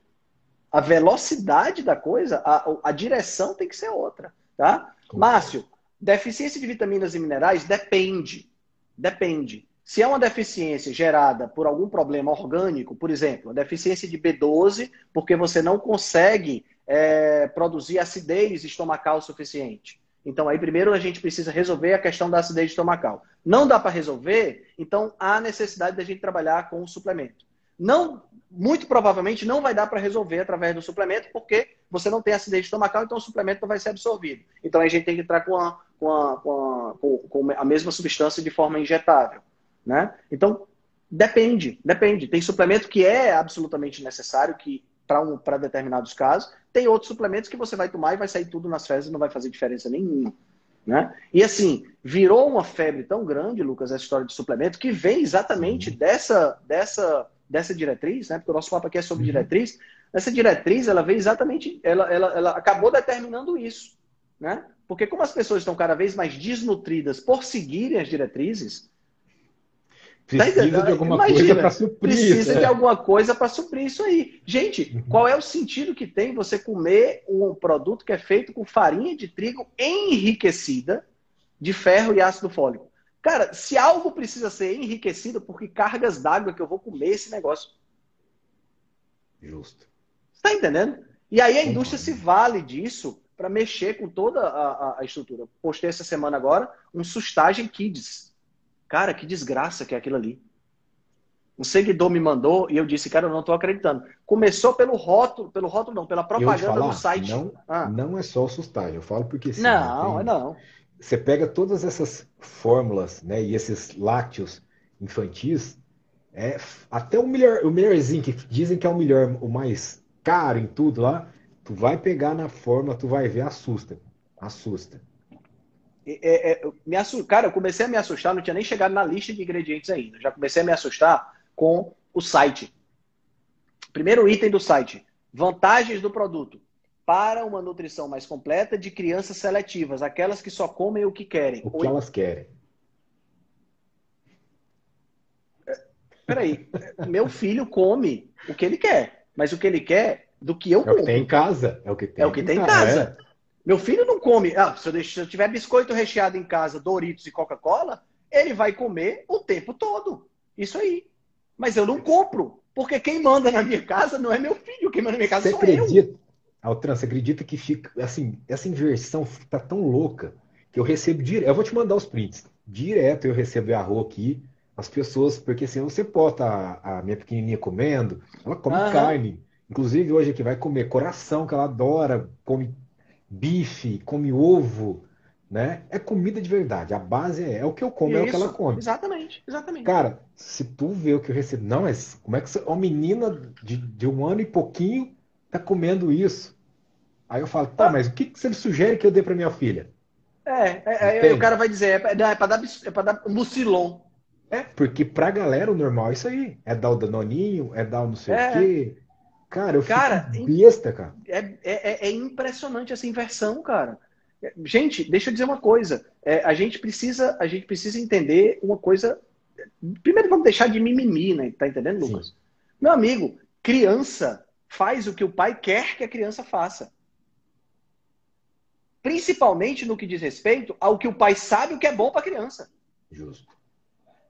a velocidade da coisa, a, a direção tem que ser outra. Tá? Márcio, deficiência de vitaminas e minerais depende. Depende. Se é uma deficiência gerada por algum problema orgânico, por exemplo, a deficiência de B12, porque você não consegue é, produzir acidez estomacal suficiente. Então, aí primeiro a gente precisa resolver a questão da acidez estomacal. Não dá para resolver, então há necessidade da gente trabalhar com o suplemento. Não, muito provavelmente não vai dar para resolver através do suplemento, porque você não tem acidez estomacal, então o suplemento não vai ser absorvido. Então a gente tem que entrar com a, com a, com a, com a mesma substância de forma injetável. Né? Então, depende, depende. Tem suplemento que é absolutamente necessário, que para um, determinados casos. Tem outros suplementos que você vai tomar e vai sair tudo nas fezes e não vai fazer diferença nenhuma. Né? E assim, virou uma febre tão grande, Lucas, essa história de suplemento, que vem exatamente dessa, dessa, dessa diretriz, né? porque o nosso papo aqui é sobre uhum. diretriz. Essa diretriz, ela veio exatamente, ela, ela, ela acabou determinando isso. Né? Porque como as pessoas estão cada vez mais desnutridas por seguirem as diretrizes, Precisa de alguma Imagina, coisa para suprir Precisa isso, de é. alguma coisa para suprir isso aí. Gente, uhum. qual é o sentido que tem você comer um produto que é feito com farinha de trigo enriquecida de ferro e ácido fólico? Cara, se algo precisa ser enriquecido, porque cargas d'água que eu vou comer esse negócio. Justo. Está entendendo? E aí a indústria se vale disso para mexer com toda a, a, estrutura. Postei essa semana agora um sustagem kids Cara, que desgraça que é aquilo ali. Um seguidor me mandou e eu disse, cara, eu não estou acreditando. Começou pelo rótulo, pelo rótulo não, pela propaganda falar, do site. Não, ah. não é só o sustagem, eu falo porque sim. Não, tem, não. Você pega todas essas fórmulas, né, e esses lácteos infantis, é até o melhor, o melhorzinho que dizem que é o melhor, o mais caro em tudo lá, tu vai pegar na fórmula, tu vai ver, assusta, assusta. É, é, me assusta, cara, eu comecei a me assustar, não tinha nem chegado na lista de ingredientes ainda. Já comecei a me assustar com o site. Primeiro item do site: vantagens do produto. Para uma nutrição mais completa de crianças seletivas, aquelas que só comem o que querem. O que elas querem. Peraí, <laughs> meu filho come o que ele quer, mas o que ele quer do que eu é como. É o que tem em casa. É o que tem, é o que tem em casa. É. Meu filho não come. Ah, se, eu deixo, se eu tiver biscoito recheado em casa, Doritos e Coca-Cola, ele vai comer o tempo todo. Isso aí. Mas eu não compro. Porque quem manda na minha casa não é meu filho. Quem manda na minha casa você sou acredita, eu. Altran, você acredita que fica. Assim, essa inversão tá tão louca que eu recebo direto. Eu vou te mandar os prints. Direto eu recebo arroz aqui. As pessoas, porque assim, você bota a, a minha pequenininha comendo, ela come Aham. carne. Inclusive hoje aqui vai comer coração, que ela adora, come bife, come ovo, né? É comida de verdade. A base é, é o que eu como, Isso, é o que ela come. Exatamente, exatamente. Cara, se tu vê o que eu recebo. Não, mas como é que você, uma menina de, de um ano e pouquinho tá comendo isso? Aí eu falo, tá, mas o que, que você sugere que eu dê para minha filha? É, é, é o cara vai dizer, é, é para dar, é pra dar mucilon. É, porque pra galera o normal é isso aí. É dar o danoninho, é dar o não sei é. o quê. Cara, eu cara, fico besta, cara. É, é, é, é, impressionante essa inversão, cara. Gente, deixa eu dizer uma coisa. É, a gente precisa, a gente precisa entender uma coisa. Primeiro, vamos deixar de mimimi, né? Tá entendendo, Lucas? Sim. Meu amigo, criança faz o que o pai quer que a criança faça. Principalmente no que diz respeito ao que o pai sabe o que é bom para a criança. Justo.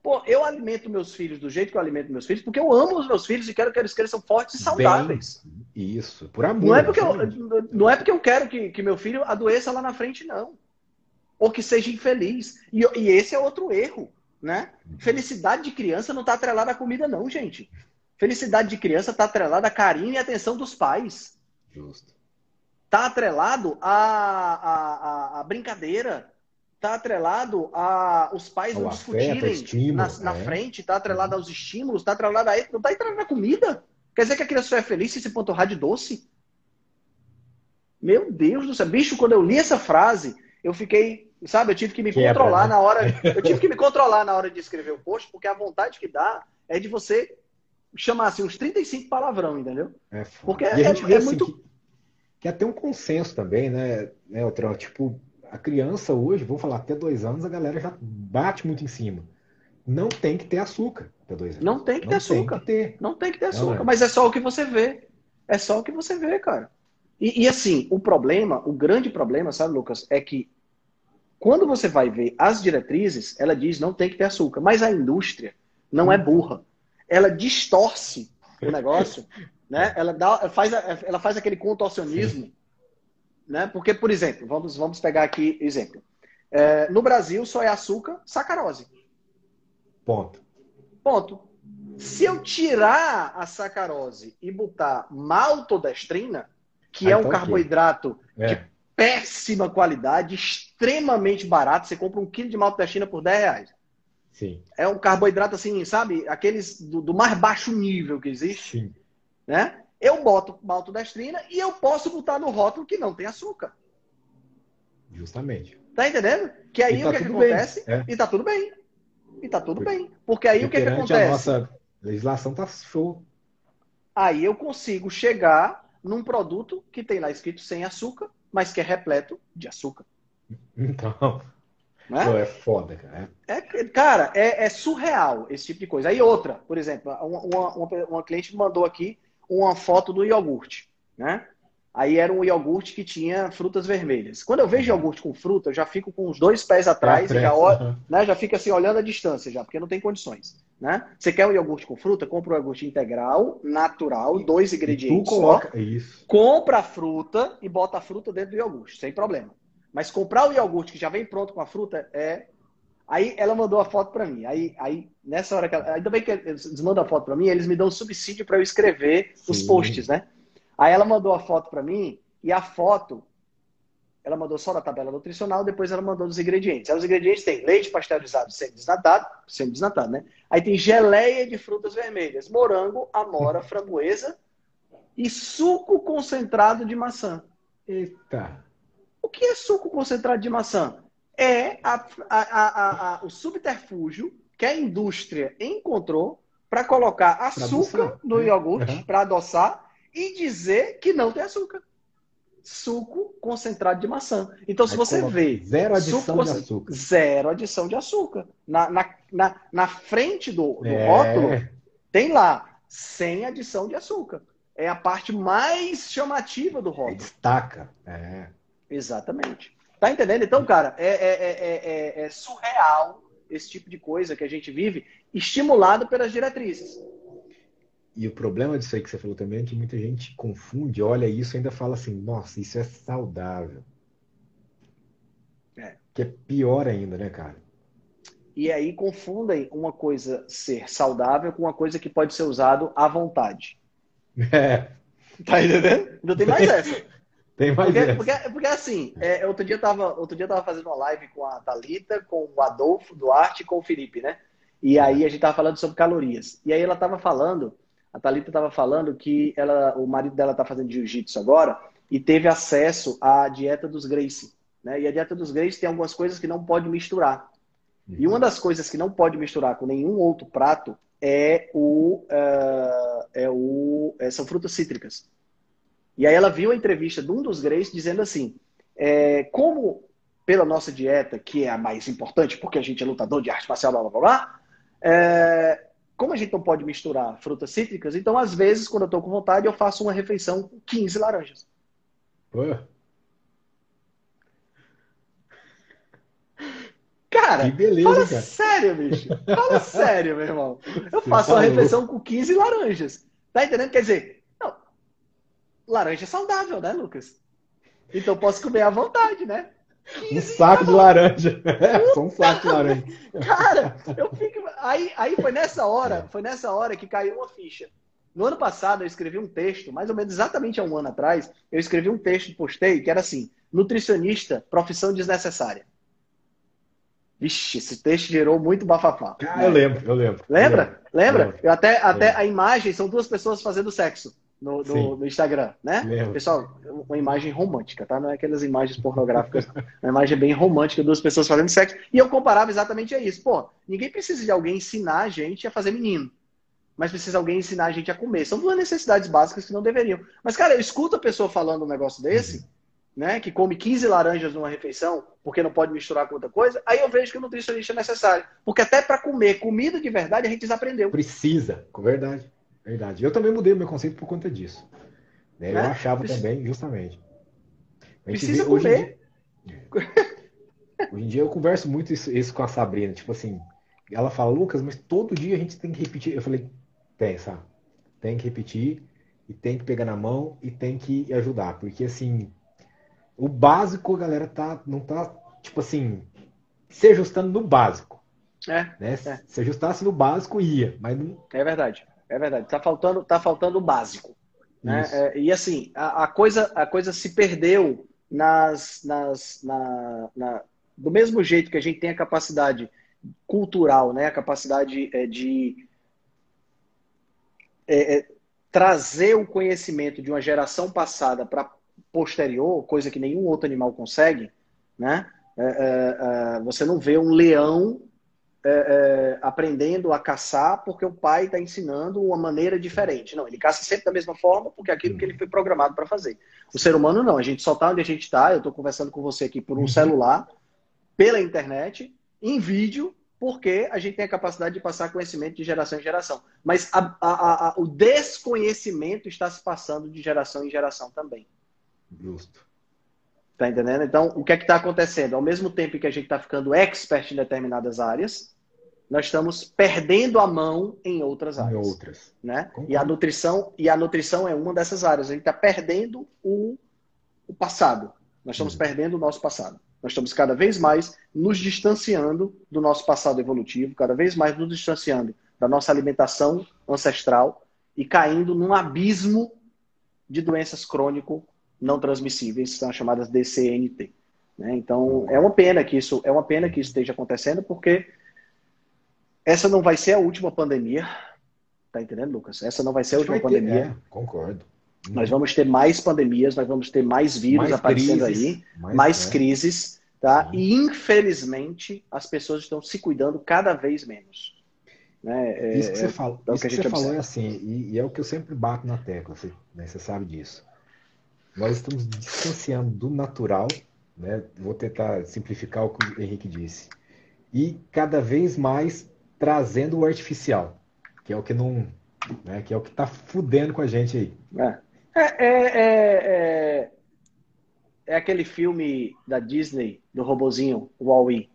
Pô, eu alimento meus filhos do jeito que eu alimento meus filhos, porque eu amo os meus filhos e quero que eles cresçam fortes e saudáveis. Bem, isso, por amor. Não é porque, eu, não é porque eu quero que, que meu filho adoeça lá na frente, não. Ou que seja infeliz. E, e esse é outro erro, né? Felicidade de criança não está atrelada à comida, não, gente. Felicidade de criança está atrelada a carinho e atenção dos pais. Justo. Está atrelado à, à, à brincadeira está atrelado a os pais não discutirem estímulo, na, na é. frente, está atrelado aos estímulos, está atrelado a não está atrelado na comida. Quer dizer que a criança só é feliz se se panturrar de doce? Meu Deus do céu. Bicho, quando eu li essa frase, eu fiquei, sabe, eu tive que me Quebra, controlar né? na hora. Eu tive <laughs> que me controlar na hora de escrever o post, porque a vontade que dá é de você chamar assim uns 35 palavrão, entendeu? É porque é, é, é assim, muito. Que, que é até um consenso também, né, né Otro? Tipo, a criança hoje, vou falar até dois anos, a galera já bate muito em cima. Não tem que ter açúcar até dois anos. Não tem que não ter açúcar. Que ter. Não tem que ter açúcar. Não, é. Mas é só o que você vê. É só o que você vê, cara. E, e, assim, o problema, o grande problema, sabe, Lucas, é que quando você vai ver as diretrizes, ela diz não tem que ter açúcar. Mas a indústria não é burra. Ela distorce o <laughs> negócio, né? Ela, dá, faz, ela faz aquele contorcionismo. Sim né? Porque, por exemplo, vamos, vamos pegar aqui exemplo. É, no Brasil só é açúcar, sacarose. Ponto. Ponto. Se eu tirar a sacarose e botar maltodestrina, que Aí é um tá carboidrato é. de péssima qualidade, extremamente barato, você compra um quilo de maltodestrina por 10 reais. Sim. É um carboidrato assim, sabe? Aqueles do, do mais baixo nível que existe. Sim. Né? eu boto maltodestrina e eu posso botar no rótulo que não tem açúcar. Justamente. Tá entendendo? Que aí tá o que, é que acontece? É. E tá tudo bem. E tá tudo Porque, bem. Porque aí o que, é que acontece? A nossa legislação tá show. Aí eu consigo chegar num produto que tem lá escrito sem açúcar, mas que é repleto de açúcar. Então. Né? Pô, é foda, cara. É, cara, é, é, surreal esse tipo de coisa. Aí outra, por exemplo, uma, uma, uma cliente mandou aqui uma foto do iogurte, né? Aí era um iogurte que tinha frutas vermelhas. Quando eu vejo iogurte com fruta, eu já fico com os dois pés atrás, é, já, né, já fica assim olhando a distância já, porque não tem condições. Né? Você quer um iogurte com fruta? Compra um iogurte integral, natural, dois ingredientes. tu coloca só, isso. Compra a fruta e bota a fruta dentro do iogurte, sem problema. Mas comprar o iogurte que já vem pronto com a fruta é. Aí ela mandou a foto para mim. Aí, aí, nessa hora que ela. Ainda bem que eles mandam a foto para mim, eles me dão subsídio para eu escrever Sim. os posts, né? Aí ela mandou a foto para mim e a foto ela mandou só da tabela nutricional, depois ela mandou dos ingredientes. Aí os ingredientes tem leite pasteurizado semi-desnatado, semi-desnatado, né? Aí tem geleia de frutas vermelhas, morango, amora, <laughs> framboesa e suco concentrado de maçã. Eita! O que é suco concentrado de maçã? É a, a, a, o subterfúgio que a indústria encontrou para colocar açúcar no iogurte, uhum. para adoçar, e dizer que não tem açúcar. Suco concentrado de maçã. Então, se Aí você vê. Zero adição de açúcar. Zero adição de açúcar. Na, na, na, na frente do, do é... rótulo, tem lá, sem adição de açúcar. É a parte mais chamativa do rótulo. Destaca. É. Exatamente. Tá entendendo? Então, cara, é, é, é, é, surreal esse tipo de coisa que a gente vive, estimulado pelas diretrizes. E o problema disso aí que você falou também é que muita gente confunde, olha isso e ainda fala assim, nossa, isso é saudável. É. Que é pior ainda, né, cara? E aí confundem uma coisa ser saudável com uma coisa que pode ser usado à vontade. <laughs> É. Tá entendendo? Não tem mais essa. <laughs> Tem mais porque, porque, porque, assim, é, outro, dia eu tava, outro dia eu tava fazendo uma live com a Talita, com o Adolfo Duarte e com o Felipe, né? E aí a gente tava falando sobre calorias. E aí ela tava falando, a Talita tava falando que ela, o marido dela tá fazendo jiu-jitsu agora e teve acesso à dieta dos Gracie. Né? E a dieta dos Gracie tem algumas coisas que não pode misturar. Uhum. E uma das coisas que não pode misturar com nenhum outro prato é o, uh, é o é, são frutas cítricas. E aí ela viu a entrevista de um dos Greys dizendo assim: é, como pela nossa dieta, que é a mais importante, porque a gente é lutador de arte marcial, blá blá blá, é, como a gente não pode misturar frutas cítricas, então às vezes, quando eu estou com vontade, eu faço uma refeição com 15 laranjas. Ué. Cara, que beleza, fala cara. sério, bicho. Fala <laughs> sério, meu irmão. Eu Você faço uma refeição com 15 laranjas. Tá entendendo? Quer dizer, laranja é saudável, né, Lucas? Então posso comer à vontade, né? Um saco de laranja. <laughs> É, só um saco de laranja. Cara, eu fico. Aí, aí foi nessa hora, foi nessa hora que caiu uma ficha. No ano passado eu escrevi um texto, mais ou menos exatamente há um ano atrás, eu escrevi um texto, postei, que era assim: nutricionista, profissão desnecessária. Vixe, esse texto gerou muito bafafá. Ah, né? eu lembro, eu lembro. Lembra? Lembra? Lembro. Eu até, até a imagem são duas pessoas fazendo sexo no, no, no, Instagram, né? Pessoal, uma imagem romântica, tá? Não é aquelas imagens pornográficas, uma imagem bem romântica, duas pessoas fazendo sexo. E eu comparava exatamente a isso. Pô, ninguém precisa de alguém ensinar a gente a fazer menino. Mas precisa alguém ensinar a gente a comer. São duas necessidades básicas que não deveriam. Mas, cara, eu escuto a pessoa falando um negócio desse, uhum. né? Que come 15 laranjas numa refeição, porque não pode misturar com outra coisa. Aí eu vejo que o nutricionista é necessário. Porque até para comer comida de verdade a gente desaprendeu. Precisa, com verdade. Verdade. Eu também mudei o meu conceito por conta disso. Né? Eu é? achava também, justamente. Precisa vê, comer. Hoje em, dia, hoje em dia eu converso muito isso, isso, com a Sabrina. Tipo assim, ela fala, Lucas, mas todo dia a gente tem que repetir. Eu falei, tem, sabe? Tem que repetir e tem que pegar na mão e tem que ajudar. Porque assim, o básico, a galera tá, não tá, tipo assim, se ajustando no básico. É, né? É. Se ajustasse no básico, ia. Mas não... É verdade. É verdade. Tá faltando, tá faltando o básico. Né? É, e assim, a, a, coisa, a coisa se perdeu nas, nas, na, na, do mesmo jeito que a gente tem a capacidade cultural, né? a capacidade é, de é, é, trazer o conhecimento de uma geração passada para posterior, coisa que nenhum outro animal consegue, né? É, é, você não vê um leão é, é, aprendendo a caçar porque o pai está ensinando uma maneira diferente. Não, ele caça sempre da mesma forma porque é aquilo que ele foi programado para fazer. O ser humano não, a gente só está onde a gente está. Eu estou conversando com você aqui por um uhum. celular. pela internet, em vídeo, porque a gente tem a capacidade de passar conhecimento de geração em geração. Mas a, a, a, o desconhecimento está se passando de geração em geração também. Justo. Tá entendendo? Então, o que é que está acontecendo? Ao mesmo tempo que a gente está ficando expert em determinadas áreas, nós estamos perdendo a mão em outras áreas. Em outras. Né? E a nutrição e a nutrição é uma dessas áreas. A gente está perdendo o, o passado. Nós estamos uhum. perdendo o nosso passado. Nós estamos cada vez mais nos distanciando do nosso passado evolutivo, cada vez mais nos distanciando da nossa alimentação ancestral e caindo num abismo de doenças crônico não transmissíveis, são chamadas DCNT. Né? Então é uma pena que isso é uma pena que isso esteja acontecendo, porque essa não vai ser a última pandemia. Tá entendendo, Lucas? Essa não vai ser a última pandemia. é, concordo. Nós vamos ter mais pandemias, nós vamos ter mais vírus mais aparecendo crises, aí, mais, mais é. crises, tá? E infelizmente as pessoas estão se cuidando cada vez menos. Né? É, isso que você, é, fala, é isso que, que você falou é assim, e, e, é o que eu sempre bato na tecla, você, né, você sabe disso. Nós estamos distanciando do natural, né? Vou tentar simplificar o que o Henrique disse. E cada vez mais trazendo o artificial, que é o que não, né, que é o que está fudendo com a gente aí. É. É, é, é, é, aquele filme da Disney do robozinho Wall-E,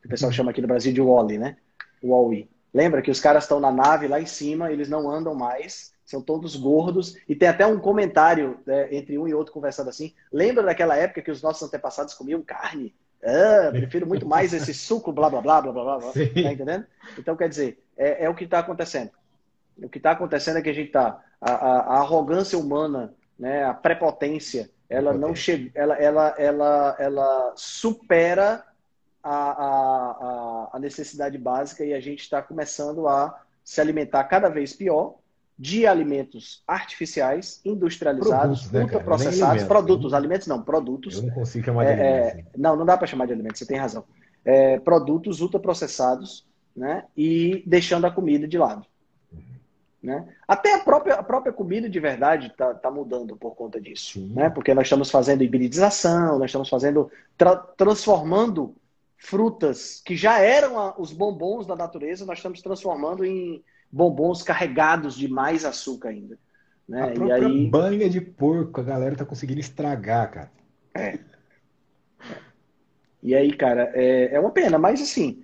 que o pessoal chama aqui no Brasil de Wally, né? Wall-E. Lembra que os caras estão na nave lá em cima, eles não andam mais, são todos gordos, e tem até um comentário né, entre um e outro conversando assim. Lembra daquela época que os nossos antepassados comiam carne? Ah, prefiro muito mais esse suco, blá, blá, blá, blá, blá, blá. Sim. Tá entendendo? Então, quer dizer, é, é o que está acontecendo. O que está acontecendo é que a gente está... A, a, a, arrogância humana, né, a prepotência, ela não chega... Ela, ela, ela, ela supera a, a, a necessidade básica e a gente está começando a se alimentar cada vez pior de alimentos artificiais, industrializados, produtos, né, ultraprocessados, produtos, alimentos não, produtos. Eu não consigo chamar de é, alimentos. É, não, não dá para chamar de alimentos, você tem razão. É, produtos ultraprocessados, né, e deixando a comida de lado. Uhum. Né? Até a própria, a própria comida de verdade está tá mudando por conta disso. Né? Porque nós estamos fazendo hibridização, nós estamos fazendo, tra transformando frutas que já eram a, os bombons da natureza, nós estamos transformando em bombons carregados de mais açúcar ainda. Né? A própria e aí... banha de porco a galera tá conseguindo estragar, cara. É. E aí, cara, é, é uma pena, mas assim,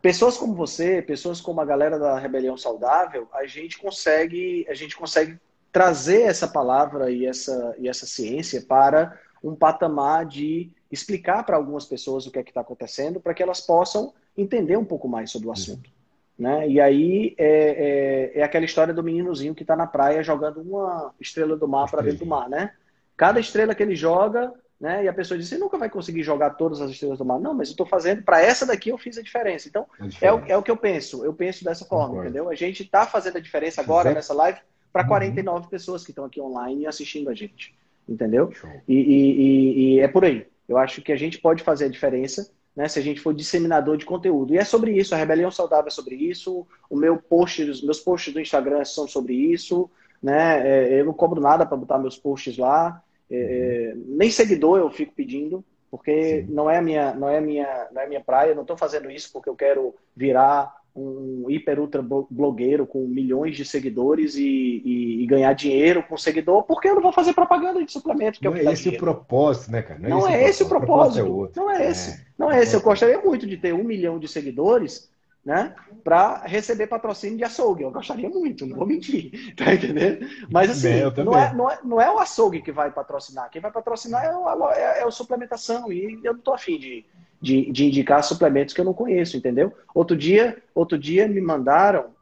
pessoas como você, pessoas como a galera da Rebelião Saudável, a gente consegue, a gente consegue trazer essa palavra e essa, e essa ciência para um patamar de explicar para algumas pessoas o que é que está acontecendo, para que elas possam entender um pouco mais sobre o assunto. Né? E aí é, é, é, aquela história do meninozinho que está na praia jogando uma estrela do mar para dentro do mar, né? Cada estrela que ele joga, né? E a pessoa diz: você nunca vai conseguir jogar todas as estrelas do mar. Não, mas eu estou fazendo, para essa daqui eu fiz a diferença. Então, é, o, é o que eu penso. Eu penso dessa forma, Concordo. entendeu? A gente está fazendo a diferença agora nessa live para uhum. 49 pessoas que estão aqui online assistindo a gente, entendeu? E, e, e, e é por aí. Eu acho que a gente pode fazer a diferença né, se a gente for disseminador de conteúdo. E é sobre isso, a Rebelião Saudável é sobre isso, o meu post, os meus posts do Instagram são sobre isso, né? É, eu não cobro nada para botar meus posts lá, é, uhum. nem seguidor eu fico pedindo, porque não é minha, não é minha, não é minha praia. Eu não estou fazendo isso porque eu quero virar um hiper ultra blogueiro com milhões de seguidores e, e, e, ganhar dinheiro com seguidor, porque eu não vou fazer propaganda de suplemento. Que não é, o é esse o propósito, né, cara? Não, não é, esse o propósito. O propósito. É não é esse. É. Não é esse. Eu gostaria muito de ter um milhão de seguidores, né, para receber patrocínio de açougue. Eu gostaria muito, não vou mentir, <laughs> tá entendendo? Mas assim, não, é, não, é, não é o açougue que vai patrocinar. Quem vai patrocinar é, o, é, é a suplementação e eu não tô afim de de, de indicar suplementos que eu não conheço, entendeu? Outro dia, outro dia me mandaram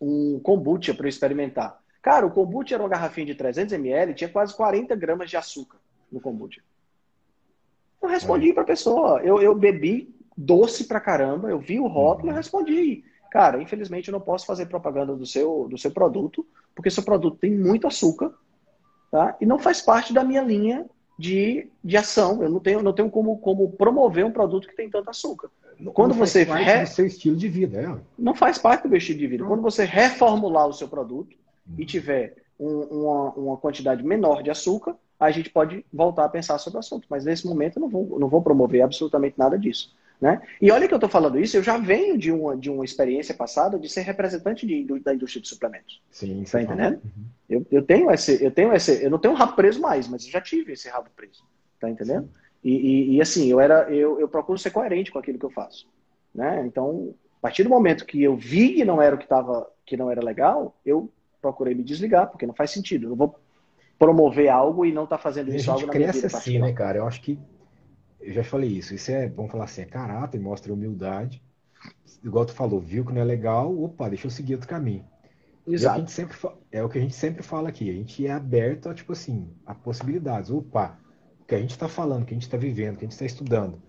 um kombucha para eu experimentar. Cara, o kombucha era uma garrafinha de 300 ml, tinha quase 40 gramas de açúcar no kombucha. Eu respondi é. para a pessoa, eu, eu bebi doce pra caramba, eu vi o rótulo e uhum. respondi. Cara, infelizmente eu não posso fazer propaganda do seu, do seu produto, porque seu produto tem muito açúcar, tá? E não faz parte da minha linha de, de ação. Eu não tenho, não tenho como, como promover um produto que tem tanto açúcar. Quando não você faz parte re... do seu estilo de vida, é? Não faz parte do meu estilo de vida. Não. Quando você reformular o seu produto e uhum. tiver um, uma, uma quantidade menor de açúcar, a gente pode voltar a pensar sobre o assunto. Mas nesse momento eu não vou, não vou promover absolutamente nada disso. Né? E olha que eu estou falando isso, eu já venho de uma, de uma experiência passada de ser representante de, da indústria de suplementos. Sim, tá entendendo? Uhum. Eu, eu tenho esse, eu tenho esse, eu não tenho um rabo preso mais, mas eu já tive esse rabo preso. Tá entendendo? E, e, e, assim, eu era, eu, eu procuro ser coerente com aquilo que eu faço. Né? Então, a partir do momento que eu vi que não era o que estava, que não era legal, eu procurei me desligar, porque não faz sentido. Eu não vou promover algo e não estar tá fazendo isso algo na minha vida. cresce assim, né, cara? Eu acho que eu já falei isso. Isso é, vamos falar assim, é caráter, mostra humildade. Igual tu falou, viu que não é legal, opa, deixa eu seguir outro caminho. Exato. É o, que a gente sempre, é o que a gente sempre fala aqui. A gente é aberto a, tipo assim, a possibilidades. Opa, o que a gente está falando, o que a gente está vivendo, o que a gente está estudando,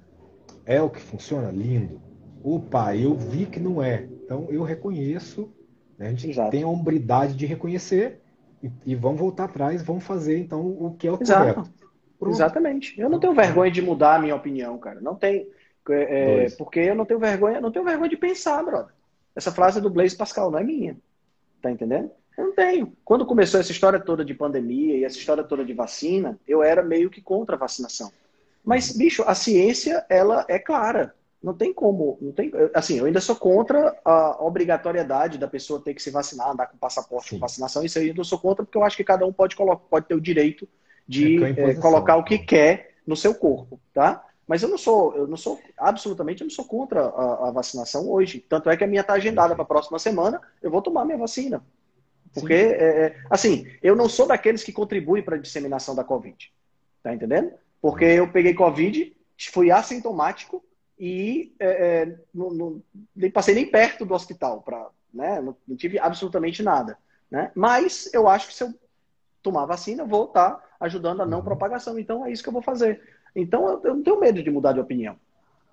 é o que funciona? Lindo. Opa, eu vi que não é. Então eu reconheço. Né? A gente Exato. tem a hombridade de reconhecer e, e, vamos voltar atrás, vamos fazer então o que é o Exato. correto. Pronto. Exatamente. Eu não tenho vergonha de mudar a minha opinião, cara. Não tem. É, é porque eu não tenho vergonha, não tenho vergonha de pensar, brother. Essa frase é do Blaise Pascal não é minha. Tá entendendo? Eu não tenho. Quando começou essa história toda de pandemia e essa história toda de vacina, eu era meio que contra a vacinação. Mas, bicho, a ciência, ela é clara. Não tem como. Não tem, assim, eu ainda sou contra a obrigatoriedade da pessoa ter que se vacinar, andar com passaporte Sim. de vacinação. Isso aí eu sou contra, porque eu acho que cada um pode, colocar, pode ter o direito de é, colocar o que quer no seu corpo, tá? Mas eu não sou, eu não sou, absolutamente, eu não sou contra a, a vacinação hoje. Tanto é que a minha está agendada para a próxima semana, eu vou tomar minha vacina. Porque, é, é, assim, eu não sou daqueles que contribuem para a disseminação da Covid. Tá entendendo? Porque eu peguei Covid, fui assintomático e é, é não, não, nem passei nem perto do hospital. Pra, né? não, não tive absolutamente nada. Né? Mas eu acho que se eu tomar vacina, vou estar ajudando a não uhum. propagação. Então é isso que eu vou fazer. Então eu, eu não tenho medo de mudar de opinião.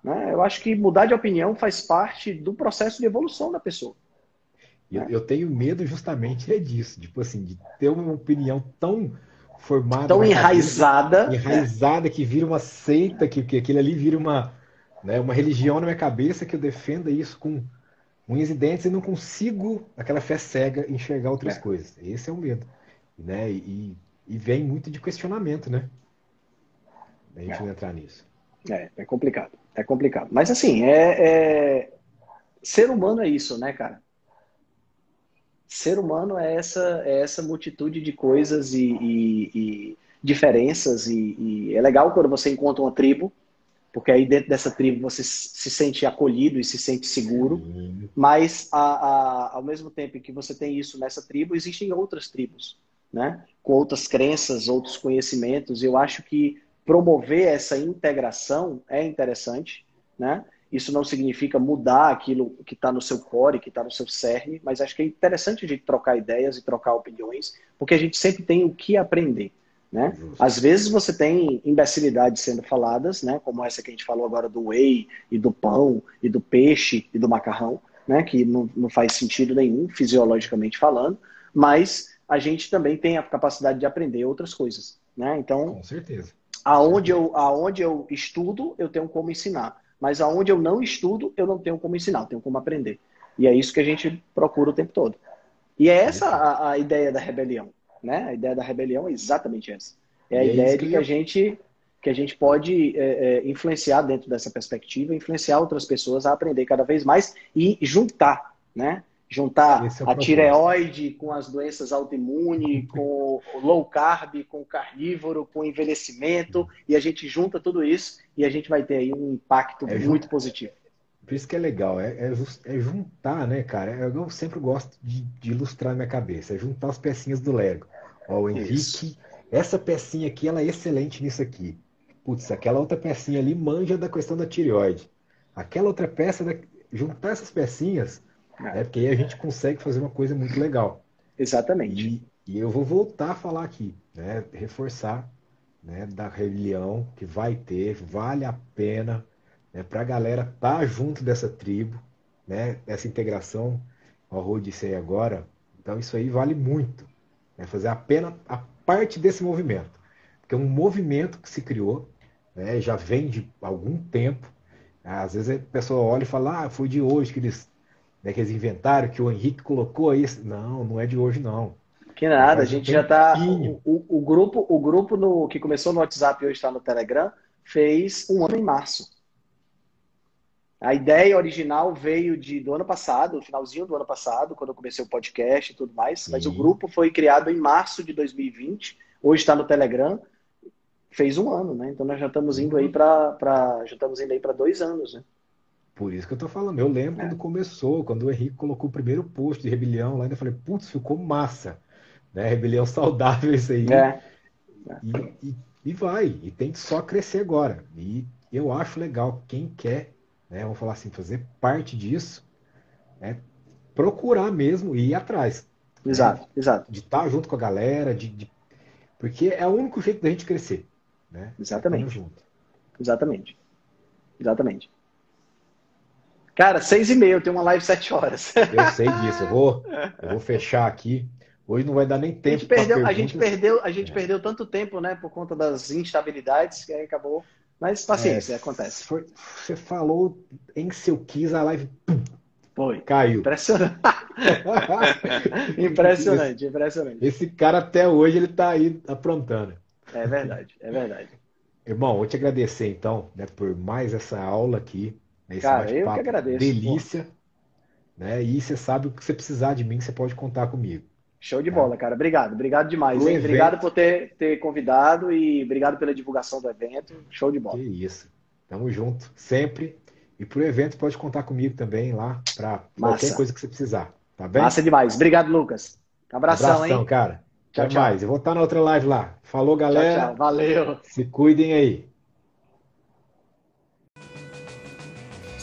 Né? Eu acho que mudar de opinião faz parte do processo de evolução da pessoa. Eu, eu tenho medo justamente é disso, tipo assim, de ter uma opinião tão formada, tão enraizada, cabeça, enraizada que vira uma seita, que, que aquilo ali vira uma, né, uma religião na minha cabeça que eu defenda isso com unhas e dentes e não consigo, aquela fé cega, enxergar outras é. coisas. Esse é o medo né? E, e vem muito de questionamento, né? A gente é. não entrar nisso. É, é complicado. É complicado. Mas assim, é, é, ser humano é isso, né, cara? Ser humano é essa, é essa multitude de coisas e, e, e diferenças. E, e, é legal quando você encontra uma tribo, porque aí dentro dessa tribo você se sente acolhido e se sente seguro. Mas a, a, ao mesmo tempo que você tem isso nessa tribo, existem outras tribos né? com outras crenças, outros conhecimentos. Eu acho que promover essa integração é interessante. Né? Isso não significa mudar aquilo que está no seu core, que está no seu cerne, mas acho que é interessante a gente trocar ideias e trocar opiniões, porque a gente sempre tem o que aprender. Né? Às vezes você tem imbecilidades sendo faladas, né? como essa que a gente falou agora do whey, e do pão, e do peixe, e do macarrão, né? que não, não faz sentido nenhum, fisiologicamente falando, mas a gente também tem a capacidade de aprender outras coisas. Né? Então, com certeza. Aonde eu, aonde eu estudo, eu tenho como ensinar. Mas aonde eu não estudo, eu não tenho como ensinar, eu tenho como aprender. E é isso que a gente procura o tempo todo. E é essa a, a ideia da rebelião. Né? A ideia da rebelião é exatamente essa. É a é ideia de que, a gente que a gente pode é, é, influenciar dentro dessa perspectiva, influenciar outras pessoas a aprender cada vez mais e juntar, né? Juntar é a tireoide com as doenças autoimunes, <laughs> com o low carb, com o carnívoro, com o envelhecimento, e a gente junta tudo isso e a gente vai ter aí um impacto é muito positivo. Por isso que é legal, é, é, é juntar, né, cara? Eu sempre gosto de, de, ilustrar minha cabeça, é juntar as pecinhas do Lego. Ó, o Henrique, isso. essa pecinha aqui, ela é excelente nisso aqui. Putz, aquela outra pecinha ali manja da questão da tireoide. Aquela outra peça, da... juntar essas pecinhas é. Porque aí a gente consegue fazer uma coisa muito legal. Exatamente. E, e eu vou voltar a falar aqui, né? Reforçar né, da rebelião que vai ter, vale a pena né, para a galera estar tá junto dessa tribo, né, essa integração, o Rô disse aí agora. Então isso aí vale muito. Né, fazer a pena a parte desse movimento. Porque é um movimento que se criou, né, já vem de algum tempo. Às vezes a pessoa olha e fala, ah, foi de hoje que eles né, que eles inventaram, que o Henrique colocou isso. Não, não é de hoje, não. Que nada, a gente já tá. O, o, grupo, o grupo no, que começou no WhatsApp e hoje está no Telegram fez um ano em março. A ideia original veio de, do ano passado, finalzinho do ano passado, quando eu comecei o podcast e tudo mais, Sim. mas o grupo foi criado em março de 2020, hoje está no Telegram, fez um ano, né? Então nós já estamos indo aí para já estamos indo aí para dois anos, né? Por isso que eu tô falando. Eu lembro é. quando começou, quando o Henrique colocou o primeiro post de rebelião lá, eu falei, putz, ficou massa. Né? Rebelião <laughs> saudável isso aí. É. E, e, e, vai, e tem que só crescer agora. E eu acho legal quem quer, né, vamos falar assim, fazer parte disso, é procurar mesmo e ir atrás. Exato, né? exato. De estar junto com a galera, de, de, porque é o único jeito da gente crescer. Né? Exatamente. junto. Exatamente. Exatamente. Cara, seis e meia, eu tenho uma live sete horas. Eu sei <laughs> disso, eu vou, eu vou fechar aqui. Hoje não vai dar nem tempo. A gente perdeu, a gente perdeu, a gente é. perdeu tanto tempo, né, por conta das instabilidades, que aí acabou. Mas paciência, é, acontece. Foi, você falou em seu quis a live. Pum, foi. Caiu. Impressionante. <laughs> impressionante, esse, impressionante. Esse cara até hoje ele tá aí aprontando. É verdade, é verdade. Irmão, vou te agradecer então, né, por mais essa aula aqui. Né, cara, eu que agradeço. Delícia. Né? E você sabe o que você precisar de mim, você pode contar comigo. Show de bola, cara. Obrigado. Obrigado demais. Obrigado por ter, ter convidado e obrigado pela divulgação do evento. Show de bola. Que isso. Tamo junto, sempre. E pro evento pode contar comigo também lá para qualquer coisa que você precisar. Tá bem? Massa demais. Obrigado, Lucas. Abração, Abração hein? cara. Tchau, Até tchau. mais. Eu vou estar na outra live lá. Falou, galera. Tchau, tchau. Valeu. Se cuidem aí.